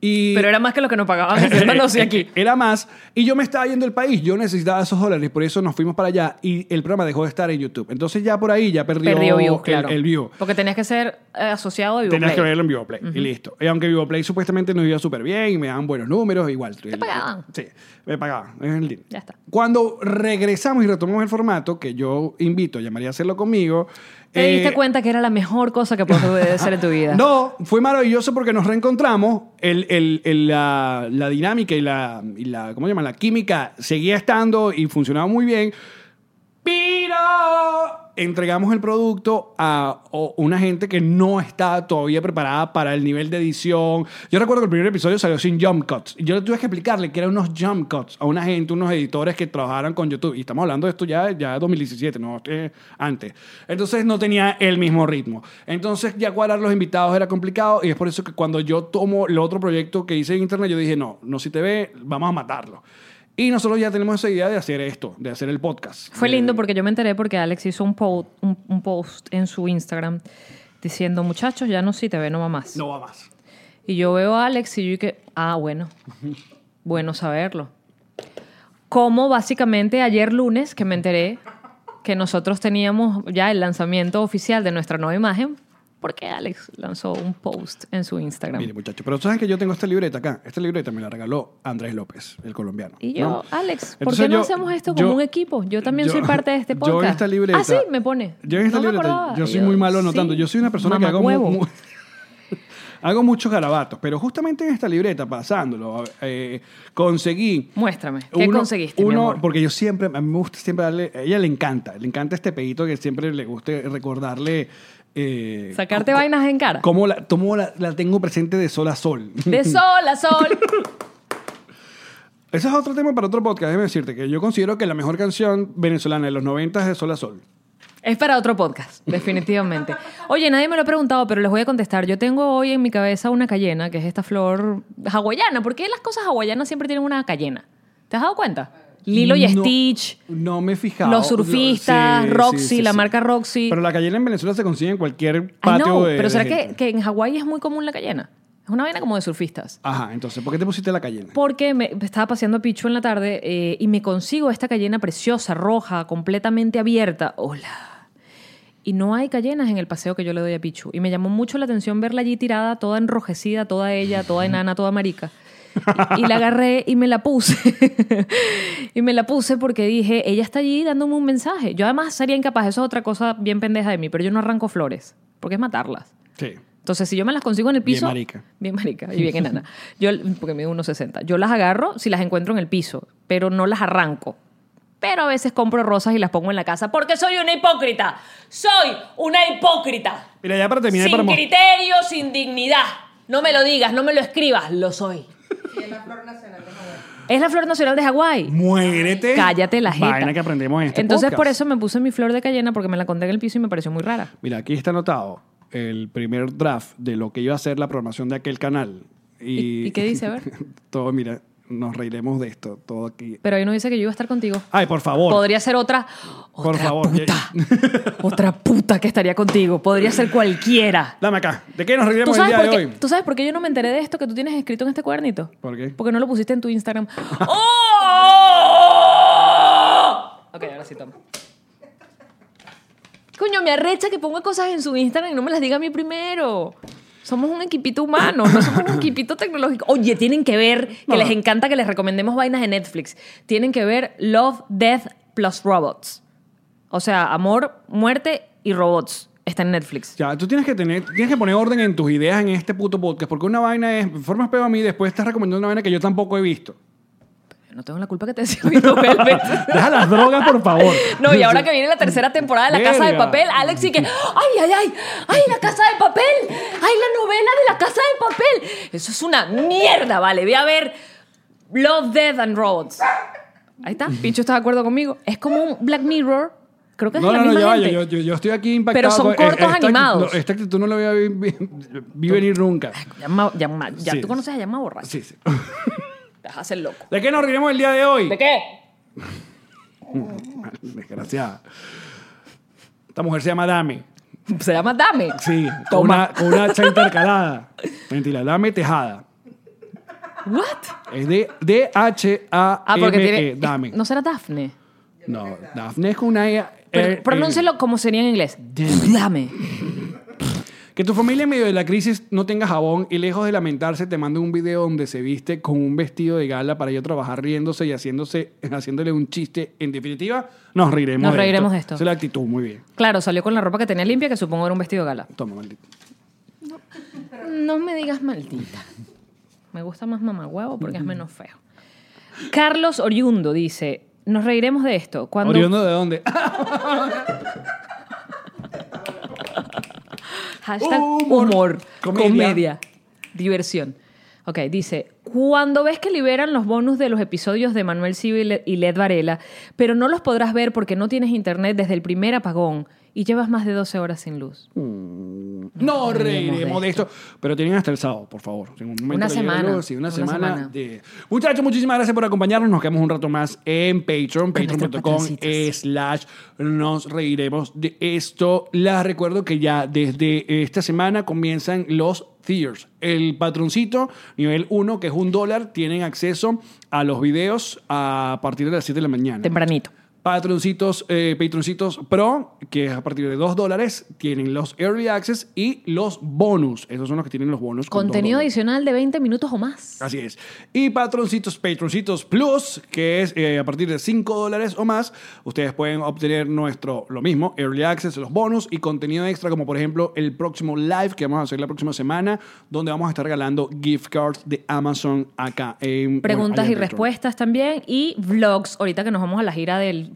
Y Pero era más que lo que nos pagaban (laughs) aquí. Era más. Y yo me estaba yendo del país. Yo necesitaba esos dólares. Por eso nos fuimos para allá. Y el programa dejó de estar en YouTube. Entonces ya por ahí ya perdió, Perdió views, el- claro. el, view. Porque tenías que ser eh, asociado a Vivo Tenías que verlo en Vivo Play. Y listo. Y aunque Vivo Play supuestamente nos iba súper bien y me daban buenos números, igual. ¿Te pagaban? Sí, me pagaban. Es el. Ya está. Cuando regresamos y retomamos el formato, que yo invito a María a hacerlo conmigo. Te diste eh, cuenta que era la mejor cosa que puede (laughs) hacer en tu vida. no, fue maravilloso porque nos reencontramos. El, el- el- la, la dinámica y la, y la, ¿cómo se llama? La química seguía estando y funcionaba muy bien. Entregamos el producto a una gente que no estaba todavía preparada para el nivel de edición. Yo recuerdo que el primer episodio salió sin jump cuts. Yo tuve que explicarle que eran unos jump cuts a una gente, unos editores que trabajaran con YouTube. Y estamos hablando de esto ya ya 2017, no eh, antes. Entonces no tenía el mismo ritmo. Entonces ya cuadrar los invitados era complicado. Y es por eso que cuando yo tomo el otro proyecto que hice en internet, yo dije, no, no si te ve, vamos a matarlo. Y nosotros ya tenemos esa idea de hacer esto, de hacer el podcast. Fue De- lindo porque yo me enteré porque Alex hizo un, po- un, un post en su Instagram diciendo, muchachos, ya no sí te ve, no va más. No va más. Y yo veo a Alex y yo que, ah, bueno, bueno saberlo. Como básicamente ayer lunes que me enteré que nosotros teníamos ya el lanzamiento oficial de nuestra nueva imagen, porque Alex lanzó un post en su Instagram. Mire, muchachos, pero saben que yo tengo esta libreta acá. Esta libreta me la regaló Andrés López, el colombiano. Y yo, ¿no? Alex, ¿por Entonces qué no hacemos esto yo- como un equipo? Yo también yo- soy parte de este podcast. (laughs) Yo en esta libreta. Ah, sí, me pone. Yo en esta No libreta. Yo soy muy malo anotando. sí, Yo soy una persona que (laughs) hago, muchos garabatos. Pero justamente en esta libreta, pasándolo, eh, conseguí. Muéstrame, ¿qué uno- conseguiste, mi uno- amor? Porque yo siempre, a mí me gusta siempre darle, a ella le encanta, le encanta este pedito que siempre le guste recordarle. Eh, Sacarte vainas en cara. Cómo la, cómo la, la tengo presente de sol a sol. (laughs) De sol a sol. (laughs) Ese es otro tema para otro podcast, déjame decirte que yo considero que la mejor canción venezolana de los 90 es de Sol a Sol. Es para otro podcast, (laughs) definitivamente. Oye, nadie me lo ha preguntado, pero les voy a contestar. Yo tengo hoy en mi cabeza una cayena, que es esta flor hawaiana. ¿Por qué las cosas hawaianas siempre tienen una cayena? ¿Te has dado cuenta? Lilo y No- Stitch, No me los surfistas, Sí, Roxy, sí, sí, la marca Roxy. Pero la cayena en Venezuela se consigue en cualquier patio de pero ¿será de que, gente. que en Hawái es muy común la cayena? Es una vaina como de surfistas. Ajá, entonces, ¿por qué te pusiste la cayena? Porque me estaba paseando a Pichu en la tarde eh, y me consigo esta cayena preciosa, roja, completamente abierta. Hola. Y no hay cayenas en el paseo que yo le doy a Pichu. Y me llamó mucho la atención verla allí tirada, toda enrojecida, toda ella, toda enana, toda marica. Y, la agarré y me la puse. (laughs) y me la puse porque dije, ella está allí dándome un mensaje. Yo además sería incapaz, eso es otra cosa bien pendeja de mí, pero yo no arranco flores, porque es matarlas. Sí. Entonces, si yo me las consigo en el Bien piso. marica. Bien marica y bien enana. (laughs) Yo, porque mido 1,60. Yo las agarro si las encuentro en el piso, pero no las arranco. Pero a veces compro rosas y las pongo en la casa porque soy una hipócrita. Soy una hipócrita. Mira, ya para terminar, sin para mo- criterio, sin dignidad. No me lo digas, no me lo escribas, lo soy. Es la flor nacional de Hawái. Es la flor nacional de Hawái. Muérete. Cállate la jeta. Vaina que aprendemos en este Entonces, podcast. por eso me puse mi flor de cayena porque me la conté en el piso y me pareció muy rara. Mira, aquí está anotado el primer draft de lo que iba a ser la programación de aquel canal. Y, ¿Y- y qué dice? A ver. (laughs) todo, mira, nos reiremos de esto, todo aquí. Pero ahí no dice que yo iba a estar contigo. Ay, por favor. Podría ser otra. Por otra favor. Puta. (laughs) otra puta que estaría contigo. Podría ser cualquiera. Dame acá. ¿De qué nos ¿Tú reiremos el día por de qué, hoy? ¿Tú sabes por qué yo no me enteré de esto que tú tienes escrito en este cuadernito? ¿Por qué? Porque no lo pusiste en tu Instagram. (laughs) ¡Oh! Ok, ahora sí toma. Coño, me arrecha que ponga cosas en su Instagram y no me las diga a mí primero. Somos un equipito humano, no somos un (laughs) equipito tecnológico. Oye, tienen que ver, que No. les encanta que les recomendemos vainas de Netflix. Tienen que ver Love, Death plus Robots. O sea, amor, muerte y robots. Está en Netflix. Ya, tú tienes que tener, tienes que poner orden en tus ideas en este puto podcast, porque una vaina es, formas peor a mí, después estás recomendando una vaina que yo tampoco he visto. No tengo la culpa que te decía Nobel. (laughs) Deja las drogas, por favor. No, y ahora (laughs) que viene la tercera temporada de La Casa de. Papel, Alex y que, ay, ay, ay, ay, La Casa de Papel, ay, la novela de La Casa de Papel. Eso es una mierda, vale. Ve a ver Love, Death and Roads. Ahí está, Pincho está de acuerdo conmigo. Es como un Black Mirror, creo que es No, la no, no, misma ya vaya. gente. Yo, yo, yo estoy aquí impactado. Pero son cortos esta animados. no, esta actitud no la voy a vi, vi- vi venir nunca. Llama, llama, ya Sí. tú conoces a Llama Borracho. Sí, sí. Te vas a hacer loco. ¿De qué nos riremos el día de hoy? ¿De qué? (laughs) Desgraciada. Esta mujer se llama Dame. Se llama Dame. Sí, con Toma. una, con una H intercalada. (laughs) Mentira, Dame Tejada. What? Es de D-H-A-M-E. Ah, porque tiene. E, Dame. ¿No será Daphne? No, Daphne es con una E. Pero, eh, pronúncialo como sería en inglés. Dame. Que tu familia en medio de la crisis no tenga jabón y lejos de lamentarse te mande un video donde se viste con un vestido de gala para ir a trabajar riéndose y haciéndose, (laughs) haciéndole un chiste. En definitiva, nos reiremos Nos de reiremos de esto. Esa es la actitud, muy bien. Claro, salió con la ropa que tenía limpia, que supongo era un vestido de gala. Toma, maldito. No me digas maldita. Me gusta más mamagüevo porque es menos feo. Carlos Oriundo dice: Nos reiremos de esto. Cuando. ¿Oriundo de dónde? (laughs) Hashtag Humor. humor, Comedia. comedia. diversión. Ok, dice, cuando ves que liberan los bonus de los episodios de Manuel Civil y Led Varela, pero no los podrás ver porque no tienes internet desde el primer apagón y llevas más de 12 horas sin luz. No reiremos reiremos de de esto. Pero tienen hasta el sábado, por favor. En un momento Una semana. sí, una, Una semana. semana. de- Muchachos, muchísimas gracias por acompañarnos. Nos quedamos un rato más en Patreon. Patreon.com slash nos reiremos de esto. Les recuerdo que ya desde esta semana comienzan los tiers. El patroncito nivel 1, que es un dólar, tienen acceso a los videos a partir de las 7 de la mañana. Tempranito. Patroncitos, eh, Patroncitos Pro, que es a partir de 2 dólares, tienen los Early Access y los bonus. Esos son los que tienen los bonus. con Contenido dólares. adicional de 20 minutos o más. Así es. Y patroncitos, patroncitos plus, que es eh, a partir de 5 dólares o más, ustedes pueden obtener nuestro, lo mismo, early access, los bonus y contenido extra, como por ejemplo el próximo live que vamos a hacer la próxima semana, donde vamos a estar regalando gift cards de Amazon acá en Preguntas bueno, y respuestas también. Y vlogs. Ahorita que nos vamos a la gira del,